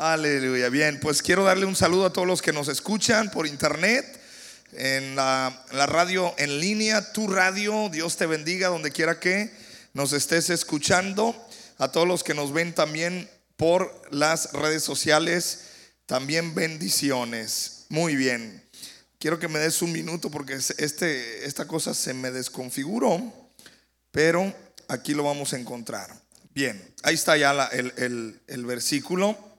Aleluya. Bien, pues quiero darle un saludo a todos los que nos escuchan por internet, en la, radio en línea, tu radio. Dios te bendiga donde quiera que nos estés escuchando. A todos los que nos ven también por las redes sociales, también bendiciones. Muy bien. Quiero que me des un minuto porque este, esta cosa se me desconfiguró, pero aquí lo vamos a encontrar. Bien, ahí está ya el, el versículo.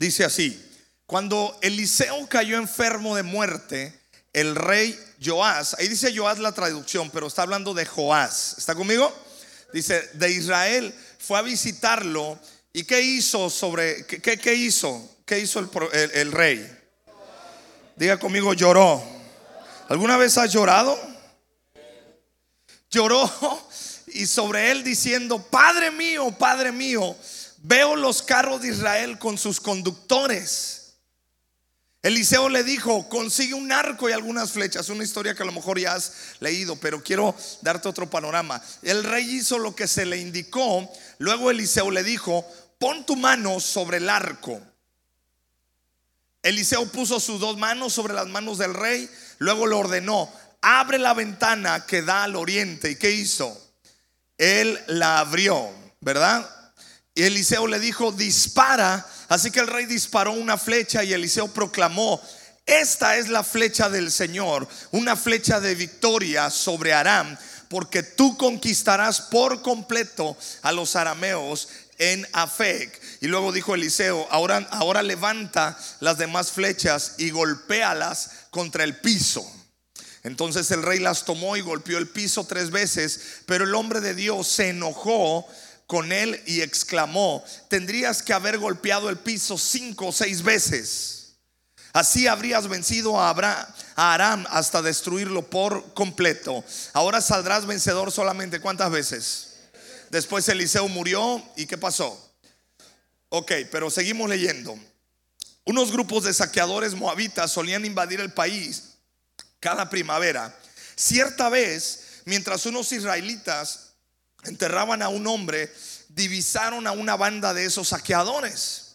Dice así, cuando Eliseo cayó enfermo de muerte, el rey Joás, ahí dice Joás la traducción, pero está hablando de Joás, ¿está conmigo? Dice, de Israel fue a visitarlo y ¿qué hizo sobre, qué, qué hizo? ¿Qué hizo el, el rey? Diga conmigo, lloró. ¿Alguna vez has llorado? Lloró y sobre él diciendo, Padre mío, Padre mío, veo los carros de Israel con sus conductores. Eliseo le dijo, consigue un arco y algunas flechas. Una historia que a lo mejor ya has leído, pero quiero darte otro panorama. El rey hizo lo que se le indicó. Luego Eliseo le dijo, pon tu mano sobre el arco. Eliseo puso sus dos manos sobre las manos del rey, luego le ordenó, abre la ventana que da al oriente. ¿Y qué hizo? Él la abrió, ¿verdad? Y Eliseo le dijo, dispara. Así que el rey disparó una flecha y Eliseo proclamó, esta es la flecha del Señor, una flecha de victoria sobre Aram, porque tú conquistarás por completo a los arameos en Afec. Y luego dijo Eliseo, ahora, ahora levanta las demás flechas y golpéalas contra el piso. Entonces el rey las tomó y golpeó el piso tres veces, pero el hombre de Dios se enojó con él y exclamó, tendrías que haber golpeado el piso cinco o seis veces. Así habrías vencido a, Aram hasta destruirlo por completo. Ahora saldrás vencedor solamente cuántas veces. Después Eliseo murió y ¿qué pasó? Ok, pero seguimos leyendo. Unos grupos de saqueadores moabitas solían invadir el país cada primavera. Cierta vez, mientras unos israelitas enterraban a un hombre, divisaron a una banda de esos saqueadores.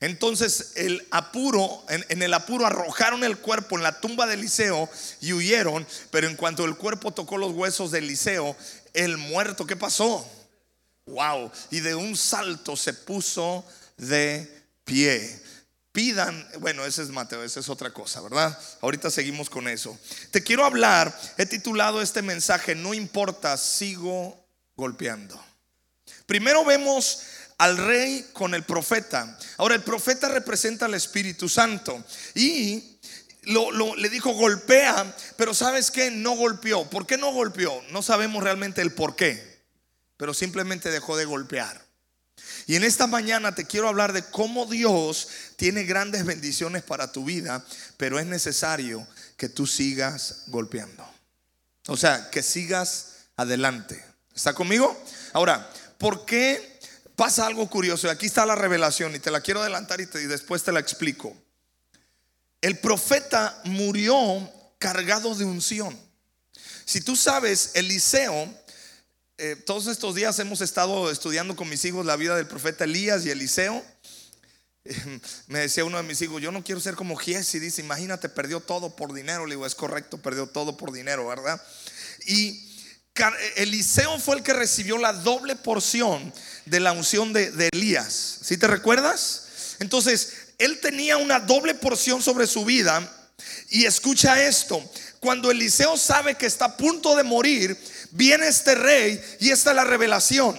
Entonces el apuro, en, el apuro arrojaron el cuerpo en la tumba de Eliseo y huyeron, pero en cuanto el cuerpo tocó los huesos de Eliseo, el muerto, ¿qué pasó? Wow, y de un salto se puso de pie. Pidan, bueno, ese es Mateo, esa es otra cosa, ¿verdad? Ahorita seguimos con eso. Te quiero hablar, he titulado este mensaje, no importa, sigo golpeando. Primero vemos al rey con el profeta. Ahora, el profeta representa al Espíritu Santo y le dijo golpea, pero ¿sabes qué? No golpeó. ¿Por qué no golpeó? No sabemos realmente el por qué, pero simplemente dejó de golpear. Y en esta mañana te quiero hablar de cómo Dios tiene grandes bendiciones para tu vida, pero es necesario que tú sigas golpeando. O sea, que sigas adelante. ¿Está conmigo? Ahora, ¿por qué pasa algo curioso? Aquí está la revelación y te la quiero adelantar y, y después te la explico. El profeta murió cargado de unción. Si tú sabes, Eliseo, eh, todos estos días hemos estado estudiando con mis hijos la vida del profeta Elías y Eliseo. me decía uno de mis hijos, yo no quiero ser como Giesi, dice, imagínate, perdió todo por dinero. Le digo, es correcto, perdió todo por dinero, ¿verdad? Y Eliseo fue el que recibió la doble porción de la unción de, de Elías. ¿Sí te recuerdas? Entonces, él tenía una doble porción sobre su vida. Y escucha esto, cuando Eliseo sabe que está a punto de morir, viene este rey y esta es la revelación.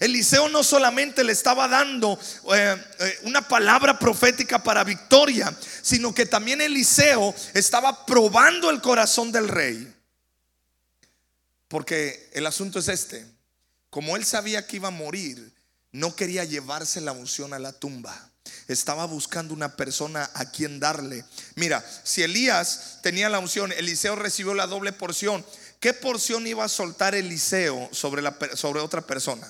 Eliseo no solamente le estaba dando eh, eh, una palabra profética para victoria, sino que también Eliseo estaba probando el corazón del rey. Porque el asunto es este, como él sabía que iba a morir, no quería llevarse la unción a la tumba estaba buscando una persona a quien darle. Mira, si Elías tenía la unción, Eliseo recibió la doble porción. ¿Qué porción iba a soltar Eliseo sobre, sobre otra persona?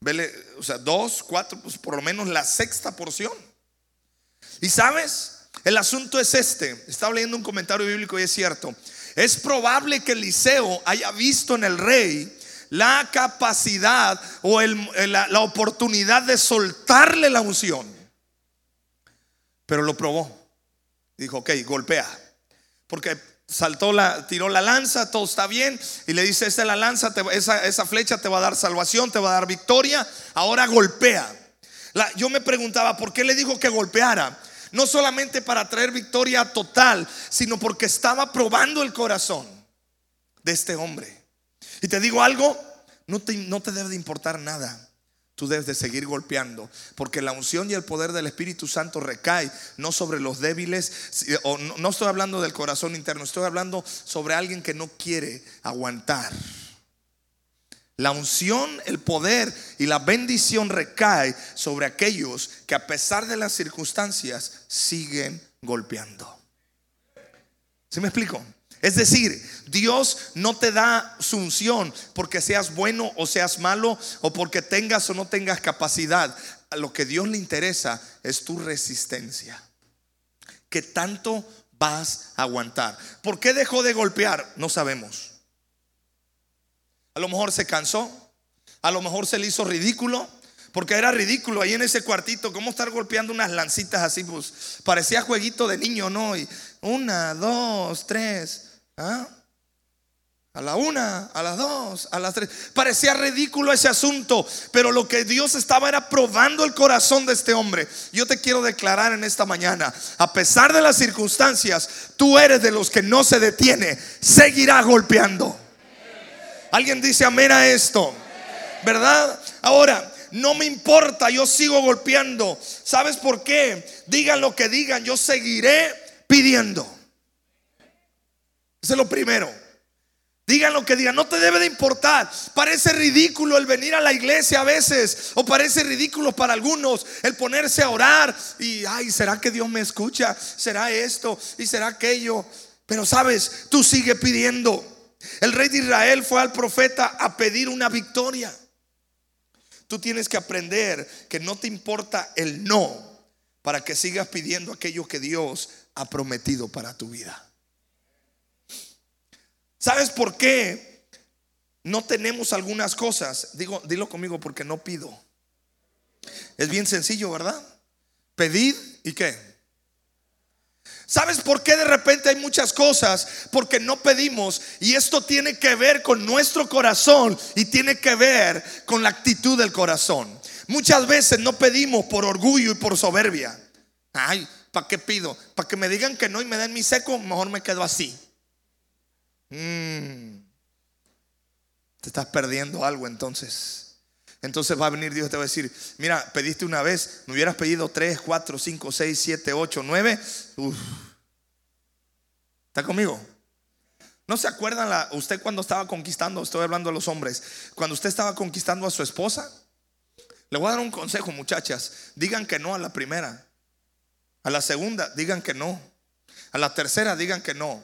Vele, o sea, dos, cuatro, pues por lo menos la sexta porción. Y sabes, el asunto es este. Estaba leyendo un comentario bíblico y es cierto. Es probable que Eliseo haya visto en el rey la capacidad o la, la oportunidad de soltarle la unción. Pero lo probó. Dijo, ok, golpea. Porque saltó la, tiró la lanza, todo está bien. Y le dice, esta es la lanza, esa, esa, flecha te va a dar salvación, te va a dar victoria. Ahora golpea. yo me preguntaba, ¿por qué le dijo que golpeara? No solamente para traer victoria total, sino porque estaba probando el corazón de este hombre. Y te digo algo, no te, no te debe de importar nada tú debes de seguir golpeando, porque la unción y el poder del Espíritu Santo recae no sobre los débiles, o no, estoy hablando del corazón interno, estoy hablando sobre alguien que no quiere aguantar. La unción, el poder y la bendición recae sobre aquellos que a pesar de las circunstancias siguen golpeando. ¿Sí me explico? Es decir, Dios no te da su unción porque seas bueno o seas malo o porque tengas o no tengas capacidad. A lo que Dios le interesa es tu resistencia. ¿Qué tanto vas a aguantar? ¿Por qué dejó de golpear? No sabemos. A lo mejor se cansó, a lo mejor se le hizo ridículo, porque era ridículo ahí en ese cuartito, cómo estar golpeando unas lancitas así, pues parecía jueguito de niño, ¿no? Y una, dos, tres. ¿Ah? A la una, a las dos, a las tres. Parecía ridículo ese asunto, pero lo que Dios estaba era probando el corazón de este hombre. Yo te quiero declarar en esta mañana, a pesar de las circunstancias, tú eres de los que no se detiene, seguirá golpeando. Alguien dice amén a esto, ¿verdad? Ahora, no me importa, yo sigo golpeando. ¿Sabes por qué? Digan lo que digan, yo seguiré pidiendo. Eso es lo primero. Digan lo que digan, no te debe de importar. Parece ridículo el venir a la iglesia a veces, o parece ridículo para algunos el ponerse a orar y, ay, ¿será que Dios me escucha? ¿Será esto? ¿Y será aquello? Pero sabes, tú sigue pidiendo. El rey de Israel fue al profeta a pedir una victoria. Tú tienes que aprender que no te importa el no para que sigas pidiendo aquello que Dios ha prometido para tu vida. ¿Sabes por qué no tenemos algunas cosas? Digo, dilo conmigo porque no pido. Es bien sencillo, ¿verdad? Pedid y qué. ¿Sabes por qué de repente hay muchas cosas? Porque no pedimos y esto tiene que ver con nuestro corazón y tiene que ver con la actitud del corazón. Muchas veces no pedimos por orgullo y por soberbia. Ay, ¿para qué pido? Para que me digan que no y me den mi seco, mejor me quedo así. Mm. te estás perdiendo algo entonces. Entonces va a venir Dios y te va a decir, mira, pediste una vez, me hubieras pedido tres, cuatro, cinco, seis, siete, ocho, nueve. ¿Está conmigo? ¿No se acuerdan la, usted cuando estaba conquistando, estoy hablando a los hombres, cuando usted estaba conquistando a su esposa? Le voy a dar un consejo, muchachas. Digan que no a la primera. A la segunda, digan que no. A la tercera, digan que no.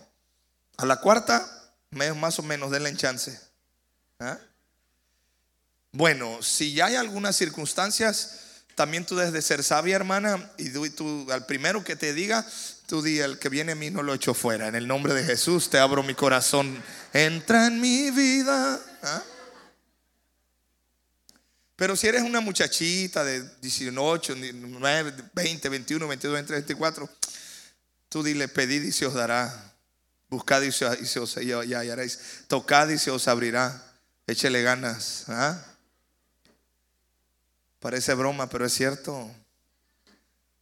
A la cuarta, más o menos, denle chance. ¿Ah? Bueno, si ya hay algunas circunstancias, también tú debes de ser sabia, hermana, y tú, al primero que te diga, tú di, el que viene a mí no lo echo fuera. En el nombre de Jesús te abro mi corazón. Entra en mi vida. ¿Ah? Pero si eres una muchachita de 18, 19, 20, 21, 22, 23, 24, tú dile, pedid y se os dará. Buscad y se, os hallaréis. Tocad y se os abrirá. Échele ganas. ¿ah? Parece broma, pero es cierto.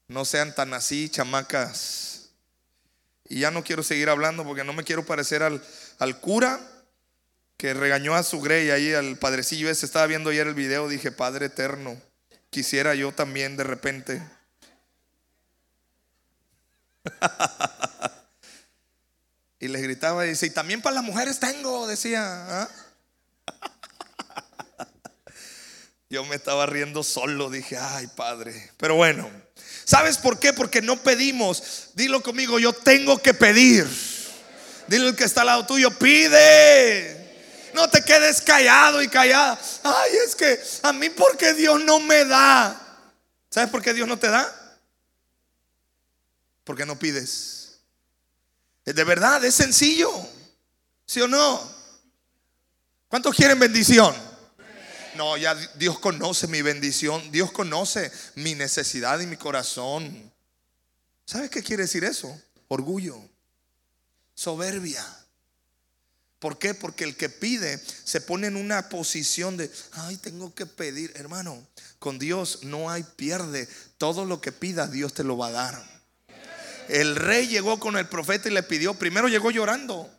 No sean tan así, chamacas. Y ya no quiero seguir hablando porque no me quiero parecer al, al cura que regañó a su grey ahí, al padrecillo ese. Estaba viendo ayer el video, dije, Padre eterno, quisiera yo también de repente. Y les gritaba y dice, y también para las mujeres tengo, decía. ¿ah? Yo me estaba riendo solo, dije, ay padre. Pero bueno, ¿sabes por qué? Porque no pedimos. Dilo conmigo, yo tengo que pedir. Dile al que está al lado tuyo, pide. No te quedes callado y callada. Ay, es que a mí porque Dios no me da. ¿Sabes por qué Dios no te da? Porque no pides. De verdad, es sencillo. ¿Sí o no? ¿Cuántos quieren bendición? No, ya Dios conoce mi bendición, Dios conoce mi necesidad y mi corazón. ¿Sabes qué quiere decir eso? Orgullo, soberbia. ¿Por qué? Porque el que pide se pone en una posición de, ay, tengo que pedir. Hermano, con Dios no hay pierde. Todo lo que pida Dios te lo va a dar. El rey llegó con el profeta y le pidió, primero llegó llorando.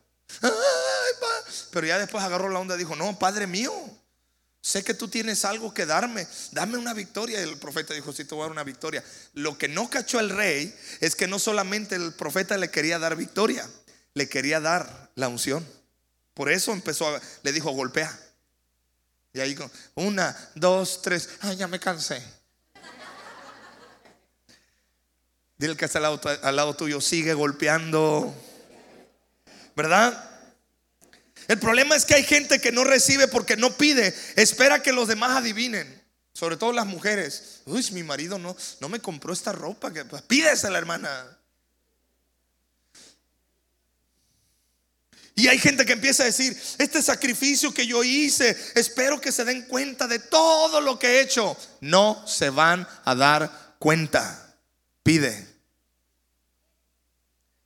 pero ya después agarró la onda y dijo, no, Padre mío, sé que tú tienes algo que darme, dame una victoria. Y el profeta dijo, sí, te voy a dar una victoria. Lo que no cachó el rey es que no solamente el profeta le quería dar victoria, le quería dar la unción. Por eso empezó, a, le dijo, golpea. Y ahí, una, dos, tres, ay, ya me cansé. Dile que está al lado, tuyo, sigue golpeando. ¿Verdad? El problema es que hay gente que no recibe porque no pide, espera que los demás adivinen. Sobre todo las mujeres. Uy, mi marido no, no me compró esta ropa. Pues, la hermana. Y hay gente que empieza a decir, este sacrificio que yo hice, espero que se den cuenta de todo lo que he hecho. No se van a dar cuenta. Pide.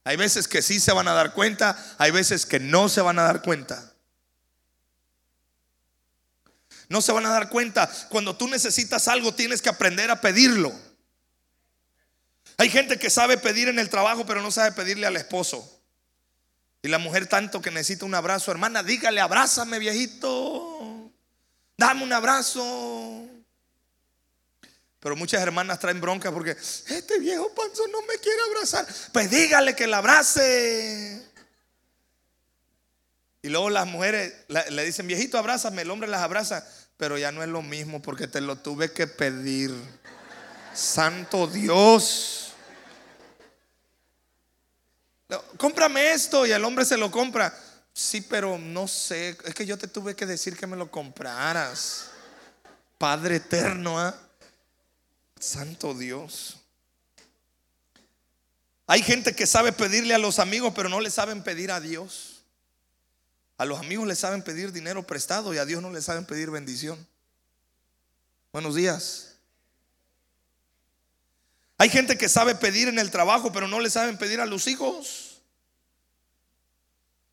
Hay veces que sí se van a dar cuenta, hay veces que no se van a dar cuenta. No se van a dar cuenta. Cuando tú necesitas algo, tienes que aprender a pedirlo. Hay gente que sabe pedir en el trabajo, pero no sabe pedirle al esposo. Y la mujer tanto que necesita un abrazo, hermana, dígale, abrázame viejito, dame un abrazo. Pero muchas hermanas traen bronca porque este viejo panzo no me quiere abrazar. Pues dígale que la abrace. Y luego las mujeres le dicen, viejito, abrázame, el hombre las abraza, pero ya no es lo mismo porque te lo tuve que pedir. Santo Dios cómprame esto y el hombre se lo compra. Sí, pero no sé, es que yo te tuve que decir que me lo compraras. Padre eterno, ¿ah? Santo Dios. Hay gente que sabe pedirle a los amigos, pero no le saben pedir a Dios. A los amigos le saben pedir dinero prestado y a Dios no le saben pedir bendición. Buenos días. Hay gente que sabe pedir en el trabajo, pero no le saben pedir a los hijos.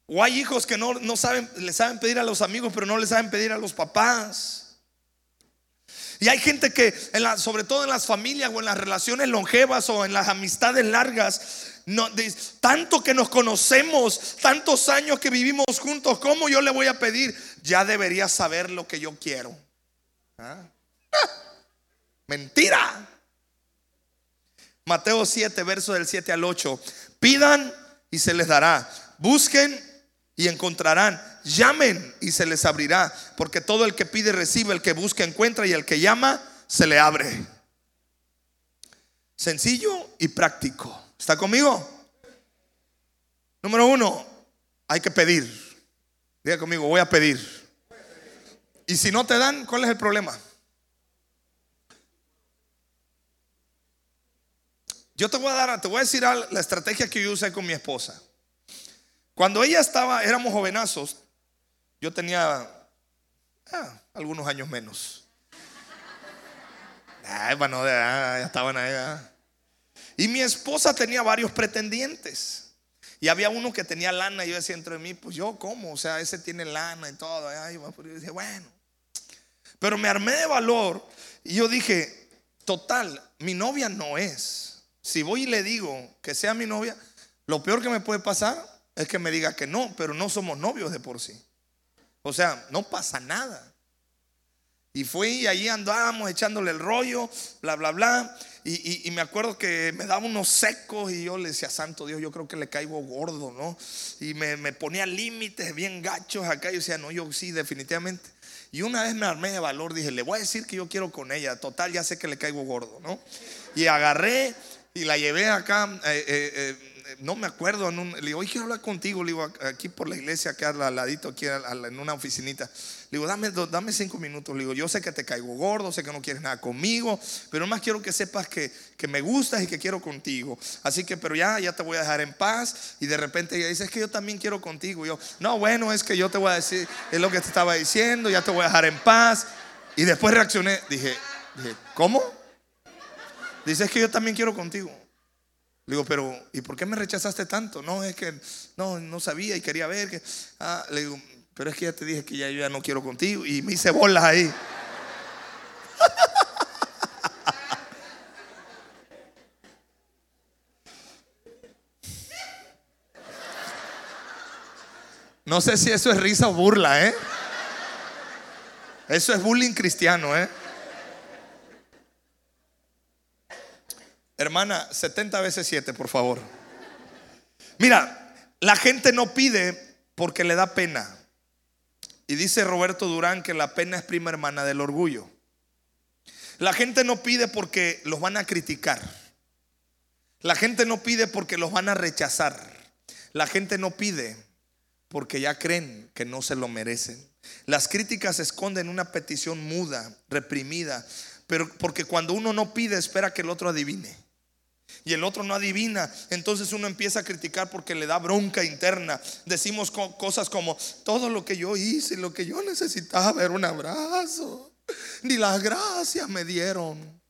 O hay hijos que no, no saben, le saben pedir a los amigos, pero no le saben pedir a los papás. Y hay gente que, sobre todo en las familias o en las relaciones longevas o en las amistades largas, tanto que nos conocemos, tantos años que vivimos juntos, ¿cómo yo le voy a pedir? Ya debería saber lo que yo quiero. ¿Ah? Mentira. Mateo 7, verso del 7 al 8. Pidan y se les dará. Busquen y encontrarán. Llamen y se les abrirá. Porque todo el que pide recibe, el que busca encuentra y el que llama se le abre. Sencillo y práctico. ¿Está conmigo? Número uno, hay que pedir. Diga conmigo, voy a pedir. Y si no te dan, ¿cuál es el problema? Yo te voy a dar, te voy a decir la estrategia que yo usé con mi esposa. Cuando ella estaba, éramos jovenazos, yo tenía ah, algunos años menos. Ay, bueno, ya estaban ahí. Y mi esposa tenía varios pretendientes. Y había uno que tenía lana y yo decía entre mí, pues yo cómo, o sea, ese tiene lana y todo. Ay, yo bueno. Pero me armé de valor y yo dije, total, mi novia no es. Si voy y le digo que sea mi novia, lo peor que me puede pasar es que me diga que no, pero no somos novios de por sí. O sea, no pasa nada. Y fui y allí andábamos echándole el rollo, bla, bla, bla. Y, me acuerdo que me daba unos secos y yo le decía, Santo Dios, yo creo que le caigo gordo, ¿no? Y me, ponía límites bien gachos acá. Yo decía, no, yo sí, definitivamente. Y una vez me armé de valor, dije, le voy a decir que yo quiero con ella. Total, ya sé que le caigo gordo, ¿no? Y agarré y la llevé acá eh, eh, no me acuerdo, en un- le digo, hoy quiero hablar contigo, le digo, aquí por la iglesia, acá al ladito, aquí en una oficinita. Le digo, dame, dame cinco minutos. Le digo, yo sé que te caigo gordo, sé que no quieres nada conmigo, pero más quiero que sepas que, que me gustas y que quiero contigo. Así que, pero ya, ya te voy a dejar en paz. Y de repente ella dice, es que yo también quiero contigo. Y yo, no, bueno, es que yo te voy a decir, es lo que te estaba diciendo, ya te voy a dejar en paz. Y después reaccioné, dije, dije, ¿cómo? Dice, es que yo también quiero contigo. Le digo, pero ¿y por qué me rechazaste tanto? No, es que no, no sabía y quería ver que. Ah, le digo, pero es que ya te dije que ya yo ya no quiero contigo. Y me hice bolas ahí. No sé si eso es risa o burla, ¿eh? Eso es bullying cristiano, ¿eh? Hermana, 70 veces 7, por favor. Mira, la gente no pide porque le da pena. Y dice Roberto Durán que la pena es prima hermana del orgullo. La gente no pide porque los van a criticar. La gente no pide porque los van a rechazar. La gente no pide porque ya creen que no se lo merecen. Las críticas esconden una petición muda, reprimida, pero porque cuando uno no pide espera que el otro adivine. Y el otro no adivina, entonces uno empieza a criticar porque le da bronca interna. Decimos co- cosas como, todo lo que yo hice, lo que yo necesitaba era un abrazo. Ni las gracias me dieron.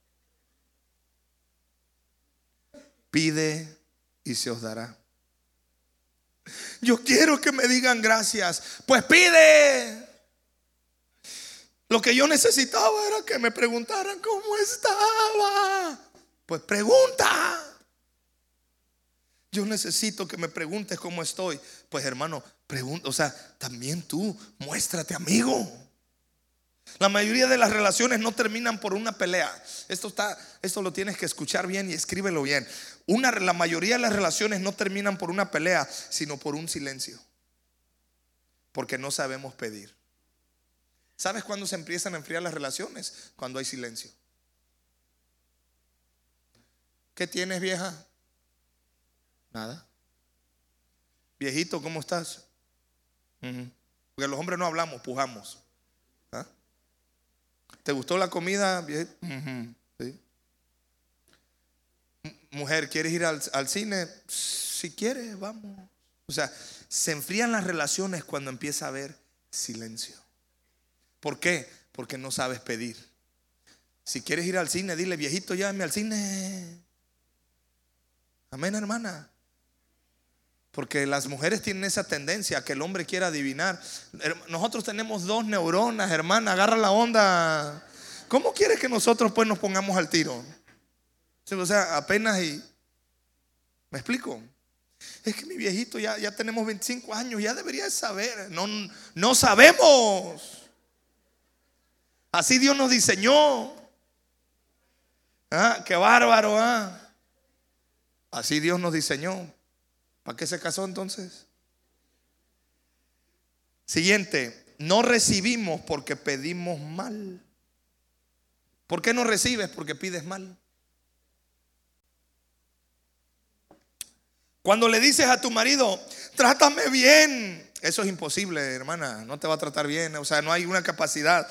Pide y se os dará. Yo quiero que me digan gracias. Pues pide. Lo que yo necesitaba era que me preguntaran cómo estaba. Pues pregunta. Yo necesito que me preguntes cómo estoy. Pues hermano, pregunta, o sea, también tú muéstrate amigo. La mayoría de las relaciones no terminan por una pelea. Esto está, esto lo tienes que escuchar bien y escríbelo bien. Una, la mayoría de las relaciones no terminan por una pelea, sino por un silencio. Porque no sabemos pedir. ¿Sabes cuándo se empiezan a enfriar las relaciones? Cuando hay silencio. ¿Qué tienes, vieja? Nada. Viejito, ¿cómo estás? Porque los hombres no hablamos, pujamos. ¿Ah? ¿Te gustó la comida? viejito? Sí. Mujer, ¿quieres ir al, al cine? Si quieres, vamos. O sea, se enfrían las relaciones cuando empieza a haber silencio. ¿Por qué? Porque no sabes pedir. Si quieres ir al cine, dile, viejito, llévame al cine. Amén, hermana. Porque las mujeres tienen esa tendencia que el hombre quiera adivinar. Nosotros tenemos dos neuronas, hermana, agarra la onda. ¿Cómo quieres que nosotros pues nos pongamos al tiro? O sea, apenas y... ¿Me explico? Es que mi viejito ya, ya tenemos 25 años, ya debería saber. No, no sabemos. Así Dios nos diseñó. Ah, qué bárbaro, ah. Así Dios nos diseñó. ¿Para qué se casó entonces? Siguiente, no recibimos porque pedimos mal. ¿Por qué no recibes? Porque pides mal. Cuando le dices a tu marido, trátame bien, eso es imposible, hermana, no te va a tratar bien, o sea, no hay una capacidad.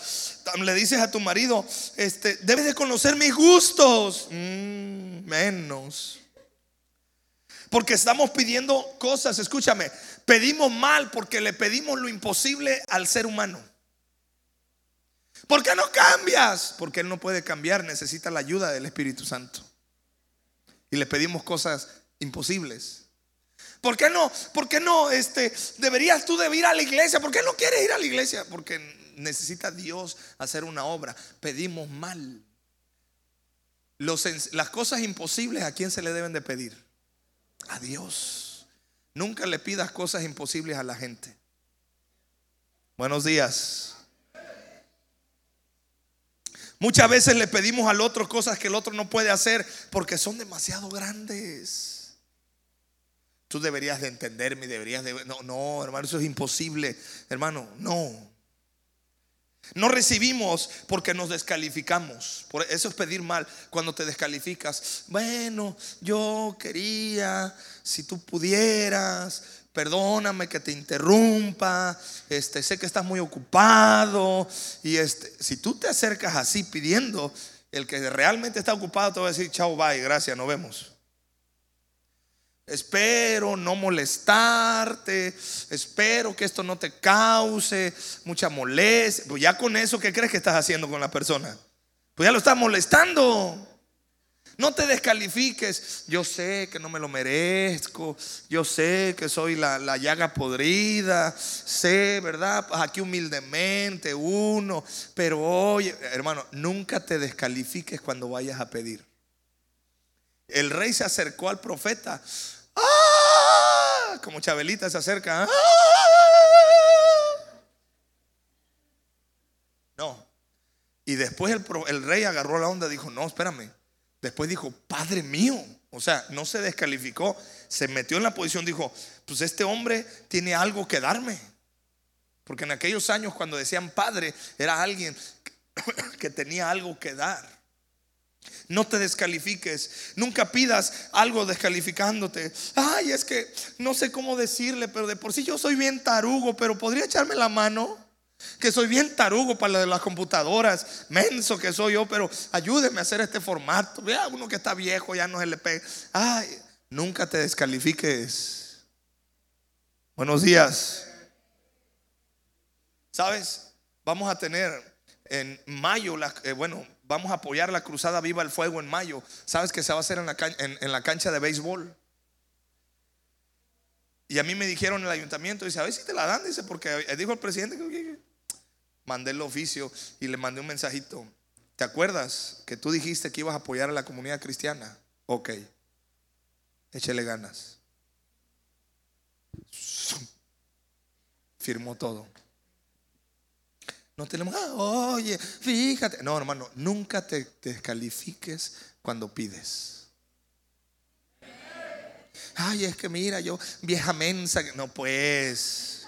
Le dices a tu marido, este, debes de conocer mis gustos, Mm, menos. Porque estamos pidiendo cosas, escúchame, pedimos mal porque le pedimos lo imposible al ser humano. ¿Por qué no cambias? Porque Él no puede cambiar, necesita la ayuda del Espíritu Santo. Y le pedimos cosas imposibles. ¿Por qué no? ¿Por qué no? Este, deberías tú de ir a la iglesia. ¿Por qué no quieres ir a la iglesia? Porque necesita Dios hacer una obra. Pedimos mal. Las cosas imposibles, ¿a quién se le deben de pedir? A Dios. Nunca le pidas cosas imposibles a la gente. Buenos días. Muchas veces le pedimos al otro cosas que el otro no puede hacer porque son demasiado grandes. Tú deberías de entenderme, deberías de... No, no, hermano, eso es imposible. Hermano, no. No recibimos porque nos descalificamos. Por eso es pedir mal cuando te descalificas. Bueno, yo quería, si tú pudieras, perdóname que te interrumpa. Este, sé que estás muy ocupado y este, si tú te acercas así pidiendo, el que realmente está ocupado te va a decir, "Chao, bye, gracias, nos vemos." Espero no molestarte. Espero que esto no te cause mucha molestia. Pues ya con eso, ¿qué crees que estás haciendo con la persona? Pues ya lo estás molestando. No te descalifiques. Yo sé que no me lo merezco. Yo sé que soy la, llaga podrida. Sé, ¿verdad? Pues aquí humildemente uno. Pero oye, hermano, nunca te descalifiques cuando vayas a pedir. El rey se acercó al profeta ¡Ah! Como Chabelita se acerca. ¡Ah! No. Y después el, rey agarró la onda y dijo, no, espérame. Después dijo, Padre mío. O sea, no se descalificó, se metió en la posición, dijo, pues este hombre tiene algo que darme. Porque en aquellos años cuando decían padre, era alguien que tenía algo que dar. No te descalifiques. Nunca pidas algo descalificándote. Ay, es que no sé cómo decirle, pero de por sí yo soy bien tarugo, pero podría echarme la mano. Que soy bien tarugo para lo de las computadoras, menso que soy yo, pero ayúdeme a hacer este formato. Vea uno que está viejo, ya no se le pega. Ay, nunca te descalifiques. Buenos días. ¿Sabes? Vamos a tener en mayo, eh, bueno, vamos a apoyar la Cruzada Viva el Fuego en mayo. ¿Sabes que se va a hacer en la, cancha de béisbol? Y a mí me dijeron en el ayuntamiento, dice, a ver si te la dan, dice, porque dijo el presidente que mandé el oficio y le mandé un mensajito. ¿Te acuerdas que tú dijiste que ibas a apoyar a la comunidad cristiana? Ok, échele ganas. Firmó todo. No tenemos, ah, oye, fíjate. No, hermano, nunca te descalifiques cuando pides. Ay, es que mira, yo, vieja mensa, no pues.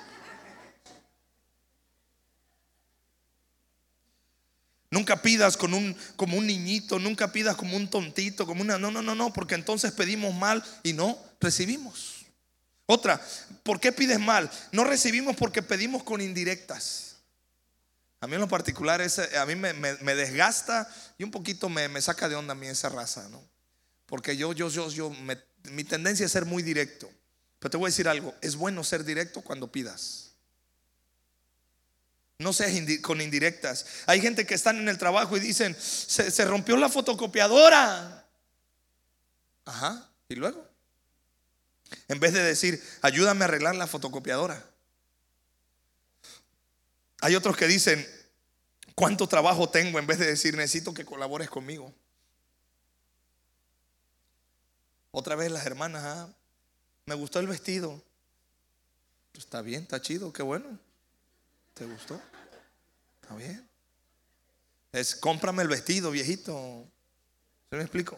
Nunca pidas con un, como un niñito, nunca pidas como un tontito, como una... No, no, no, no, porque entonces pedimos mal y no recibimos. Otra, ¿por qué pides mal? No recibimos porque pedimos con indirectas. A mí en lo particular, a mí me, desgasta y un poquito me, saca de onda a mí esa raza, ¿no? Porque yo, yo, yo, yo, mi tendencia es ser muy directo. Pero te voy a decir algo, es bueno ser directo cuando pidas. No seas con indirectas. Hay gente que están en el trabajo y dicen, se, se rompió la fotocopiadora. Ajá, y luego. En vez de decir, ayúdame a arreglar la fotocopiadora. Hay otros que dicen, ¿cuánto trabajo tengo? En vez de decir, necesito que colabores conmigo. Otra vez las hermanas, ah, me gustó el vestido. Está bien, está chido, qué bueno. ¿Te gustó? Está bien. Es cómprame el vestido, viejito. ¿Se me explico?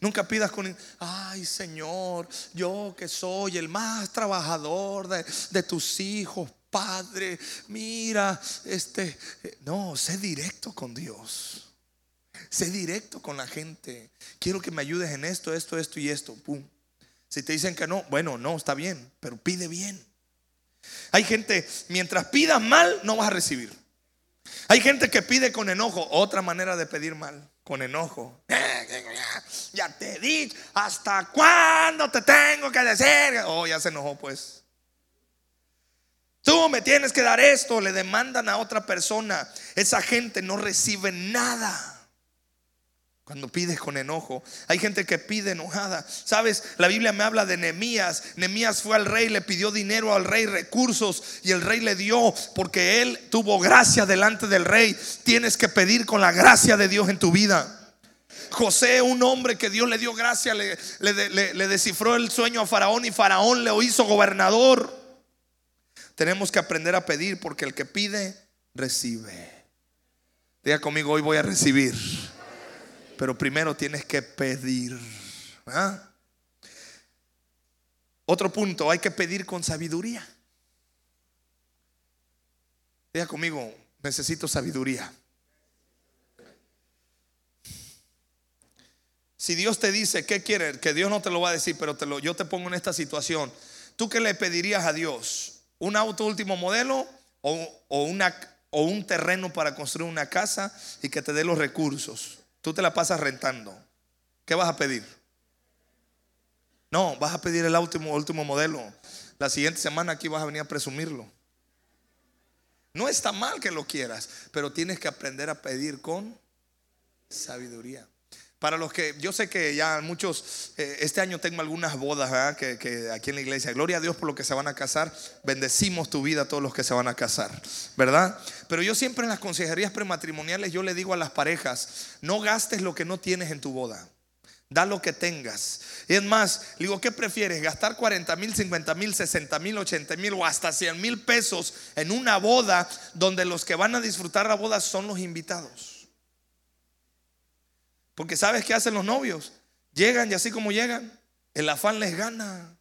Nunca pidas con, ay Señor, yo que soy el más trabajador de, de tus hijos, Padre, mira, este, no, sé directo con Dios. Sé directo con la gente. Quiero que me ayudes en esto, esto, esto y esto. Pum. Si te dicen que no, bueno, no, está bien, pero pide bien. Hay gente, mientras pidas mal, no vas a recibir. Hay gente que pide con enojo, otra manera de pedir mal, con enojo. Ya te di, ¿hasta cuándo te tengo que decir? Oh, ya se enojó pues. Tú me tienes que dar esto, le demandan a otra persona. Esa gente no recibe nada. Cuando pides con enojo, hay gente que pide enojada. Sabes, la Biblia me habla de Nemías. Nemías fue al rey, le pidió dinero al rey, recursos, y el rey le dio porque él tuvo gracia delante del rey. Tienes que pedir con la gracia de Dios en tu vida. José, un hombre que Dios le dio gracia, le, le descifró el sueño a Faraón y Faraón le hizo gobernador. Tenemos que aprender a pedir porque el que pide, recibe. Diga conmigo, hoy voy a recibir. Pero primero tienes que pedir. Otro punto, hay que pedir con sabiduría. Diga conmigo, Necesito sabiduría. Si Dios te dice, ¿qué quiere? Que Dios no te lo va a decir, pero yo te pongo en esta situación. ¿Tú qué le pedirías a Dios? ¿Un auto último modelo o, o, una, o un terreno para construir una casa y que te dé los recursos? Tú te la pasas rentando. ¿Qué vas a pedir? No, vas a pedir el último, último modelo. La siguiente semana aquí vas a venir a presumirlo. No está mal que lo quieras, pero tienes que aprender a pedir con sabiduría. Para los que yo sé que ya muchos, eh, este año tengo algunas bodas que, aquí en la iglesia. Gloria a Dios por los que se van a casar. Bendecimos tu vida a todos los que se van a casar, ¿verdad? Pero yo siempre en las consejerías prematrimoniales yo le digo a las parejas, no gastes lo que no tienes en tu boda. Da lo que tengas. Y es más, digo, ¿qué prefieres? ¿Gastar 40 mil, 50 mil, 60 mil, 80 mil o hasta 100 mil pesos en una boda donde los que van a disfrutar la boda son los invitados? Porque ¿sabes qué hacen los novios? Llegan y así como llegan, el afán les gana.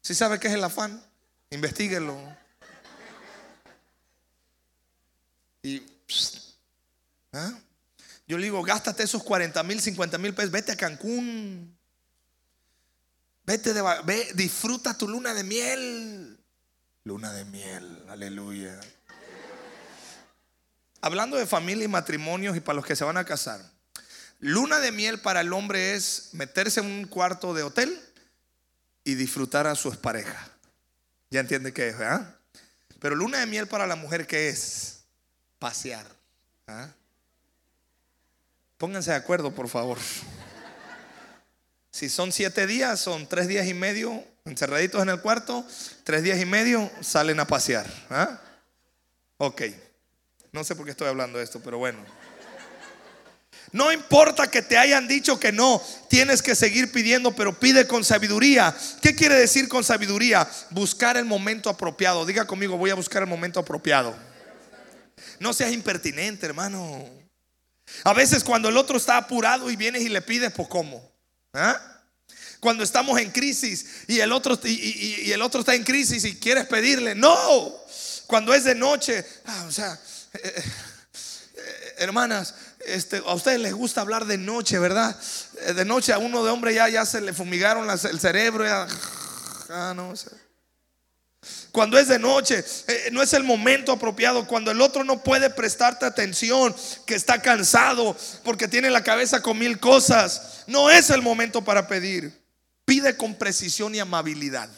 ¿Sí sabe qué es el afán? Investíguelo. Y ¿ah? yo le digo, gástate esos 40 mil, 50 mil pesos, vete a Cancún. Vete de, ve, disfruta tu luna de miel. Luna de miel, aleluya. Hablando de familia y matrimonios y para los que se van a casar. Luna de miel para el hombre es meterse en un cuarto de hotel y disfrutar a su pareja. Ya entiende qué es, ¿verdad? Pero luna de miel para la mujer, ¿qué es? Pasear. ¿ah? Pónganse de acuerdo, por favor. Si son siete días, son tres días y medio encerraditos en el cuarto, tres días y medio salen a pasear. ¿ah? Ok. No sé por qué estoy hablando de esto, pero bueno. No importa que te hayan dicho que no, tienes que seguir pidiendo, pero pide con sabiduría. ¿Qué quiere decir con sabiduría? Buscar el momento apropiado. Diga conmigo, voy a buscar el momento apropiado. No seas impertinente, hermano. A veces cuando el otro está apurado y vienes y le pides, pues cómo. ¿Ah? Cuando estamos en crisis y el otro y, el otro está en crisis y quieres pedirle, no. Cuando es de noche, ah, o sea, eh, eh, eh, hermanas, este, a ustedes les gusta hablar de noche, ¿verdad? Eh, de noche a uno de hombre ya, ya se le fumigaron el cerebro. Ah, cuando es de noche, eh, no es el momento apropiado. Cuando el otro no puede prestarte atención, que está cansado porque tiene la cabeza con mil cosas, no es el momento para pedir. Pide con precisión y amabilidad,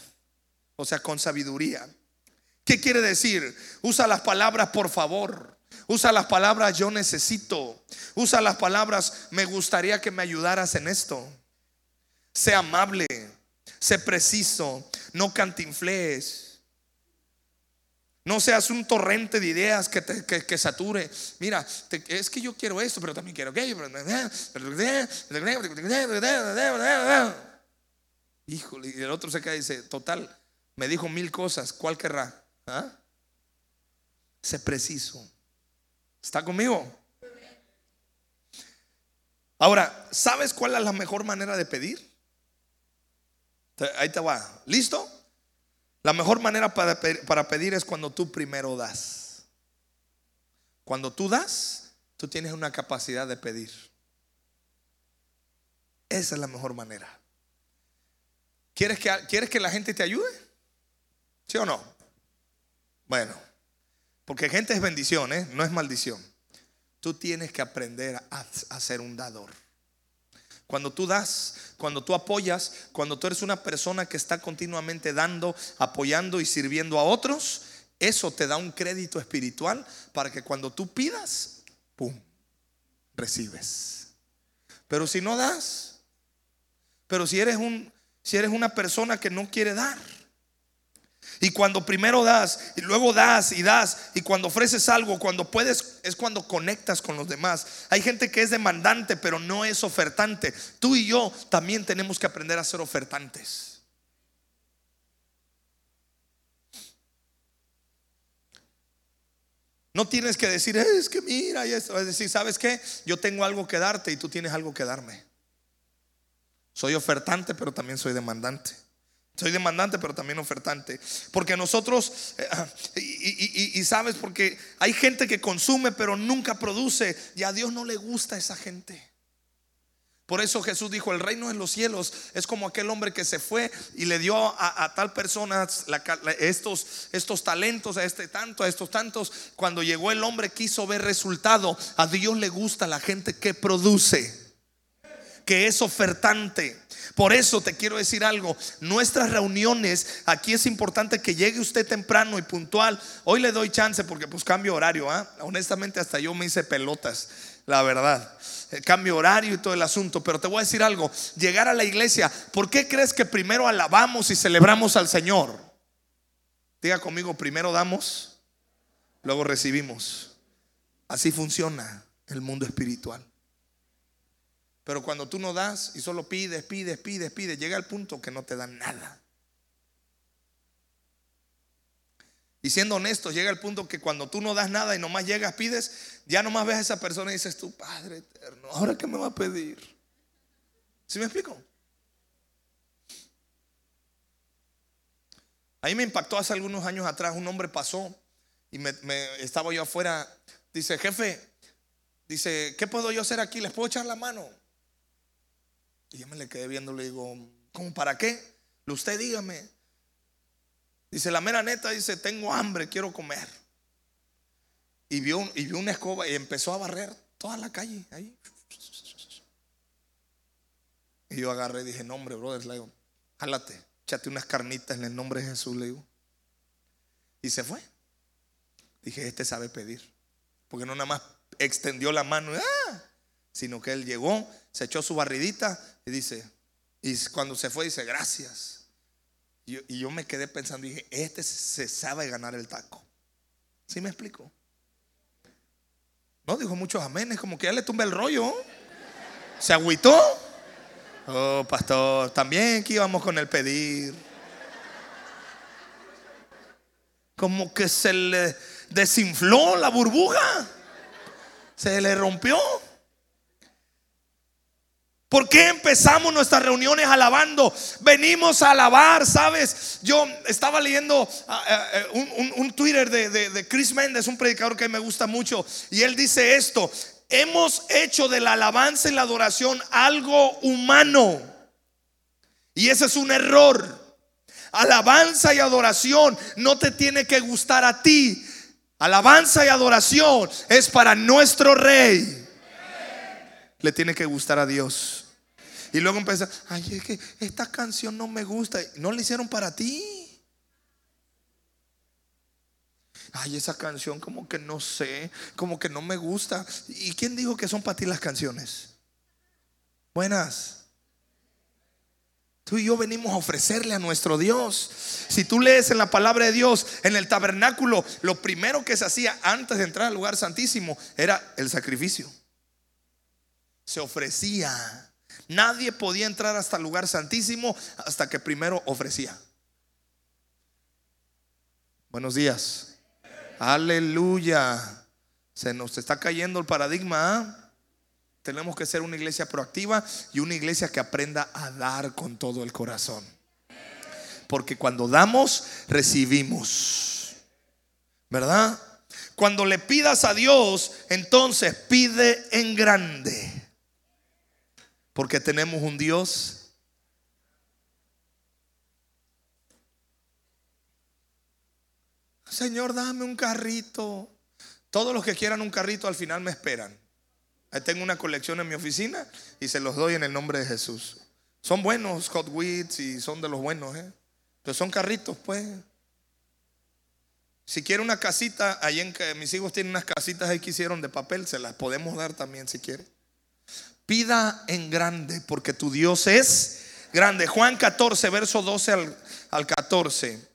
o sea, con sabiduría. ¿Qué quiere decir? Usa las palabras por favor. Usa las palabras yo necesito. Usa las palabras me gustaría que me ayudaras en esto. Sé amable. Sé preciso. No cantinflees. No seas un torrente de ideas que, te, sature. Mira, es que yo quiero esto, pero también quiero. Híjole, y el otro se queda y dice, total, me dijo mil cosas, ¿cuál querrá? ¿Ah? Sé preciso. ¿Está conmigo? Ahora, ¿sabes cuál es la mejor manera de pedir? Ahí te va. ¿Listo? La mejor manera para, para pedir es cuando tú primero das. Cuando tú das, tú tienes una capacidad de pedir. Esa es la mejor manera. ¿Quieres que, ¿Quieres que la gente te ayude? ¿Sí o no? Bueno, porque gente es bendición, ¿eh? no es maldición. Tú tienes que aprender a, ser un dador. Cuando tú das, cuando tú apoyas, cuando tú eres una persona que está continuamente dando, apoyando y sirviendo a otros, eso te da un crédito espiritual para que cuando tú pidas, ¡pum!, recibes. Pero si no das, pero si eres un si eres una persona que no quiere dar, y cuando primero das y luego das y das y cuando ofreces algo, cuando puedes, es cuando conectas con los demás. Hay gente que es demandante pero no es ofertante. Tú y yo también tenemos que aprender a ser ofertantes. No tienes que decir, es que mira, y esto. es decir, ¿sabes qué? Yo tengo algo que darte y tú tienes algo que darme. Soy ofertante, pero también soy demandante. Soy demandante, pero también ofertante. Porque nosotros, eh, y, sabes, porque hay gente que consume, pero nunca produce. Y a Dios no le gusta esa gente. Por eso Jesús dijo, el reino de los cielos es como aquel hombre que se fue y le dio a, tal persona estos, estos talentos, a este tanto, a estos tantos. Cuando llegó el hombre quiso ver resultado. A Dios le gusta la gente que produce, que es ofertante. Por eso te quiero decir algo, nuestras reuniones, aquí es importante que llegue usted temprano y puntual. Hoy le doy chance porque pues cambio horario, ¿ah? honestamente hasta yo me hice pelotas, la verdad cambio horario y todo el asunto. Pero te voy a decir algo, llegar a la iglesia, ¿por qué crees que primero alabamos y celebramos al Señor? Diga conmigo, primero damos, luego recibimos. Así funciona el mundo espiritual. Pero cuando tú no das y solo pides, pides, pides, pides, llega el punto que no te dan nada. Y siendo honesto, llega el punto que cuando tú no das nada y nomás llegas, pides, ya nomás ves a esa persona y dices, tu Padre eterno, ¿ahora qué me va a pedir? ¿Sí me explico? Ahí me impactó hace algunos años atrás, un hombre pasó y me, estaba yo afuera, dice, jefe, dice, ¿qué puedo yo hacer aquí? ¿Les puedo echar la mano? Y yo me le quedé viendo, le digo, ¿cómo para qué? Usted dígame. Dice, la mera neta, dice, tengo hambre, quiero comer. Y vio, y vio una escoba y empezó a barrer toda la calle ahí. Y yo agarré y dije, no hombre, brother, le digo, jálate, échate unas carnitas en el nombre de Jesús, le digo. Y se fue. Dije, este sabe pedir. Porque no nada más extendió la mano, ¡ah! Sino que él llegó, se echó su barridita y dice, y cuando se fue dice, gracias. Y yo, me quedé pensando, dije, este se sabe ganar el taco. ¿Sí me explico? No, dijo muchos amenes, como que ya le tumba el rollo. ¿Se agüitó? Oh, pastor, también que íbamos con el pedir. Como que se le desinfló la burbuja. Se le rompió. ¿Por qué empezamos nuestras reuniones alabando? Venimos a alabar, ¿sabes? Yo estaba leyendo ah, ah, eh, un, Twitter de, Chris Mendes, un predicador que me gusta mucho, y él dice esto, hemos hecho de la alabanza y la adoración algo humano. Y ese es un error. Alabanza y adoración no te tiene que gustar a ti. Alabanza y adoración es para nuestro rey. Le tiene que gustar a Dios. Y luego empieza, ay, es que esta canción no me gusta. No la hicieron para ti. Ay, esa canción como que no sé, como que no me gusta. ¿Y quién dijo que son para ti las canciones? Buenas. Tú y yo venimos a ofrecerle a nuestro Dios. Si tú lees en la palabra de Dios, en el tabernáculo, lo primero que se hacía antes de entrar al lugar santísimo era el sacrificio. Se ofrecía Nadie podía entrar hasta el lugar santísimo hasta que primero ofrecía. Buenos días. Aleluya. Se nos está cayendo el paradigma. ¿ah? Tenemos que ser una iglesia proactiva y una iglesia que aprenda a dar con todo el corazón. Porque cuando damos, recibimos. ¿Verdad? Cuando le pidas a Dios, entonces pide en grande. Porque tenemos un Dios Señor, dame un carrito. Todos los que quieran un carrito al final me esperan. Ahí tengo una colección en mi oficina y se los doy en el nombre de Jesús. Son buenos Wits y son de los buenos, ¿eh? Pero son carritos, pues. Si quiere una casita, ahí en mis hijos tienen unas casitas ahí que hicieron de papel, se las podemos dar también si quiere. Pida en grande, porque tu Dios es grande. Juan 14, verso 12 al, al 14.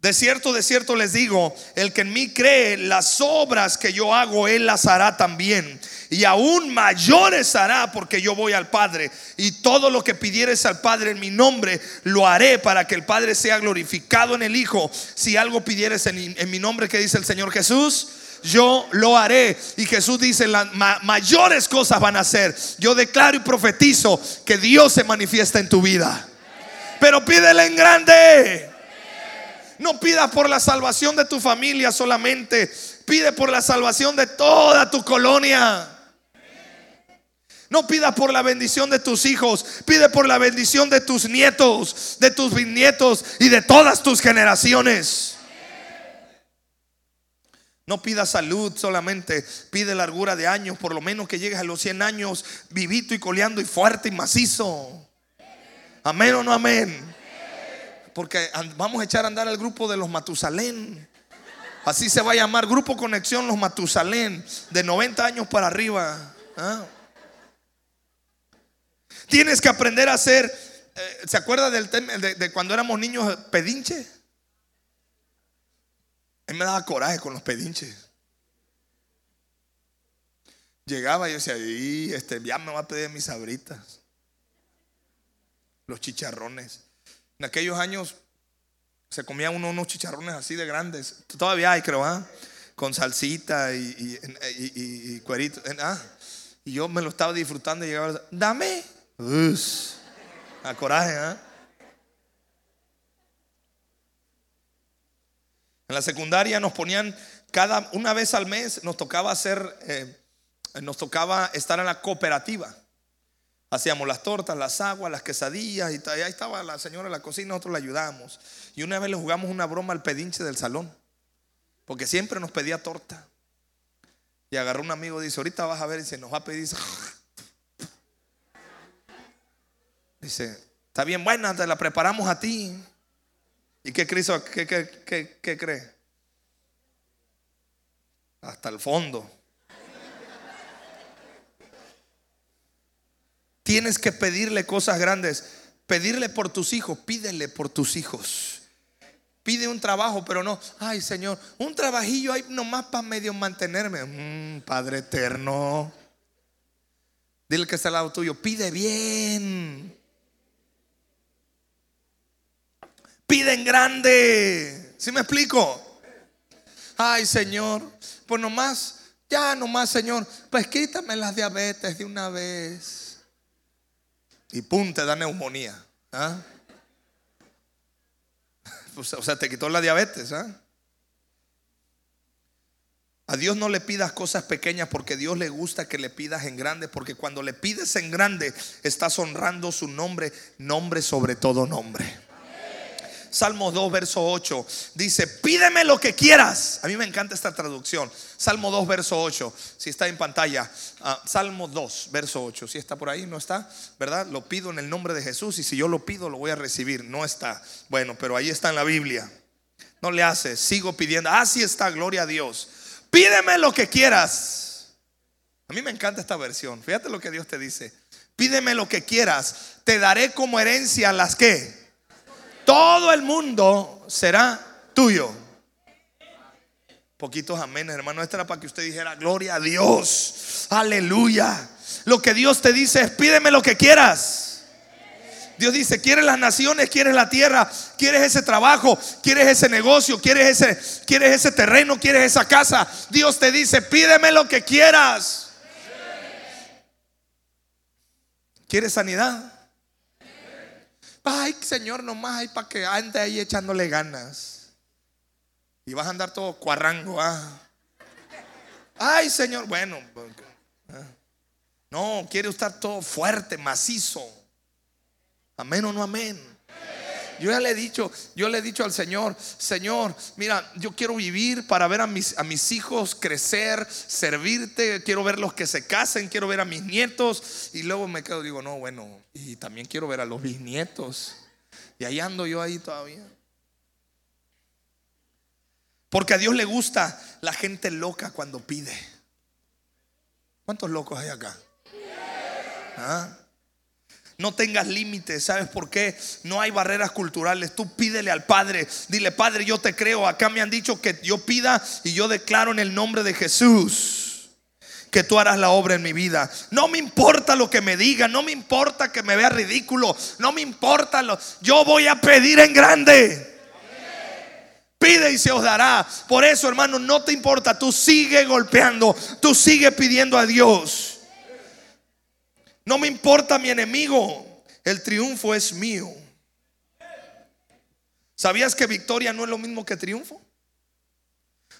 De cierto, de cierto les digo, el que en mí cree, las obras que yo hago, él las hará también. Y aún mayores hará porque yo voy al Padre. Y todo lo que pidieres al Padre en mi nombre, lo haré para que el Padre sea glorificado en el Hijo. Si algo pidieres en, en mi nombre, que dice el Señor Jesús? Yo lo haré. Y Jesús dice, las mayores cosas van a ser. Yo declaro y profetizo que Dios se manifiesta en tu vida. Pero pídele en grande. No pidas por la salvación de tu familia solamente. Pide por la salvación de toda tu colonia. No pidas por la bendición de tus hijos, pide por la bendición de tus nietos, de tus bisnietos y de todas tus generaciones. No pida salud solamente, pide largura de años, por lo menos que llegues a los 100 años vivito y coleando y fuerte y macizo. Amén o no amén. Porque vamos a echar a andar al grupo de los Matusalén. Así se va a llamar Grupo Conexión Los Matusalén, de 90 años para arriba. ¿Ah? Tienes que aprender a hacer, eh, ¿se acuerda del tema de, cuando éramos niños pedinche? A mí me daba coraje con los pedinches. Llegaba y yo decía, y este, ya me va a pedir mis sabritas. Los chicharrones. En aquellos años se comían uno, unos chicharrones así de grandes. Todavía hay, creo, ¿ah? con salsita y, y, cuerito. ¿ah? Y yo me lo estaba disfrutando y llegaba, dame a coraje, ¿eh? En la secundaria nos ponían cada una vez al mes nos tocaba hacer, eh, nos tocaba estar en la cooperativa. Hacíamos las tortas, las aguas, las quesadillas y, ahí estaba la señora en la cocina, nosotros le ayudábamos. Y una vez le jugamos una broma al pedinche del salón, porque siempre nos pedía torta. Y agarró un amigo dice, ahorita vas a ver y se nos va a pedir. Dice, está bien buena, te la preparamos a ti. ¿Y qué, Cristo, qué, qué, cree? Hasta el fondo. Tienes que pedirle cosas grandes. Pedirle por tus hijos, pídele por tus hijos. Pide un trabajo, pero no, ay Señor, un trabajillo ahí nomás para medio mantenerme. Mm, Padre eterno. Dile que está al lado tuyo, pide bien. Piden grande. ¿Sí me explico? Ay, Señor, pues nomás, ya nomás, Señor, pues quítame las diabetes de una vez. Y pum, te da neumonía. ¿ah? O sea, te quitó la diabetes. ¿ah? A Dios no le pidas cosas pequeñas porque Dios le gusta que le pidas en grande, porque cuando le pides en grande estás honrando su nombre, nombre sobre todo nombre. Salmo 2, verso 8. Dice, pídeme lo que quieras. A mí me encanta esta traducción. Salmo 2, verso 8. Si está en pantalla. Ah, Salmo 2, verso 8. Si está por ahí, no está. ¿Verdad? Lo pido en el nombre de Jesús. Y si yo lo pido, lo voy a recibir. No está. Bueno, pero ahí está en la Biblia. No le hace. Sigo pidiendo. Así está, gloria a Dios. Pídeme lo que quieras. A mí me encanta esta versión. Fíjate lo que Dios te dice. Pídeme lo que quieras. Te daré como herencia las que todo el mundo será tuyo. Poquitos amén, hermano. Esta era para que usted dijera, gloria a Dios. Aleluya. Lo que Dios te dice es, pídeme lo que quieras. Dios dice, ¿quieres las naciones? ¿Quieres la tierra? ¿Quieres ese trabajo? ¿Quieres ese negocio? ¿Quieres ese, ¿Quieres ese terreno? ¿Quieres esa casa? Dios te dice, pídeme lo que quieras. ¿Quieres sanidad? Ay, Señor, nomás hay para que ande ahí echándole ganas. Y vas a andar todo cuarrango. Ah. Ay, Señor, bueno. Ah. No, quiere estar todo fuerte, macizo. Amén o no amén. Yo ya le he dicho, yo le he dicho al Señor, Señor, mira, yo quiero vivir para ver a mis, hijos crecer, servirte, quiero ver los que se casen, quiero ver a mis nietos. Y luego me quedo, digo, no, bueno, y también quiero ver a los bisnietos. Y ahí ando yo ahí todavía. Porque a Dios le gusta la gente loca cuando pide. ¿Cuántos locos hay acá? ¿Ah? No tengas límites, ¿sabes por qué? No hay barreras culturales. Tú pídele al Padre, dile, Padre, yo te creo. Acá me han dicho que yo pida y yo declaro en el nombre de Jesús que tú harás la obra en mi vida. No me importa lo que me digan, no me importa que me vea ridículo, no me importa lo. Yo voy a pedir en grande. Pide y se os dará. Por eso, hermano, no te importa. Tú sigue golpeando, tú sigue pidiendo a Dios. No me importa mi enemigo, el triunfo es mío. ¿Sabías que victoria no es lo mismo que triunfo?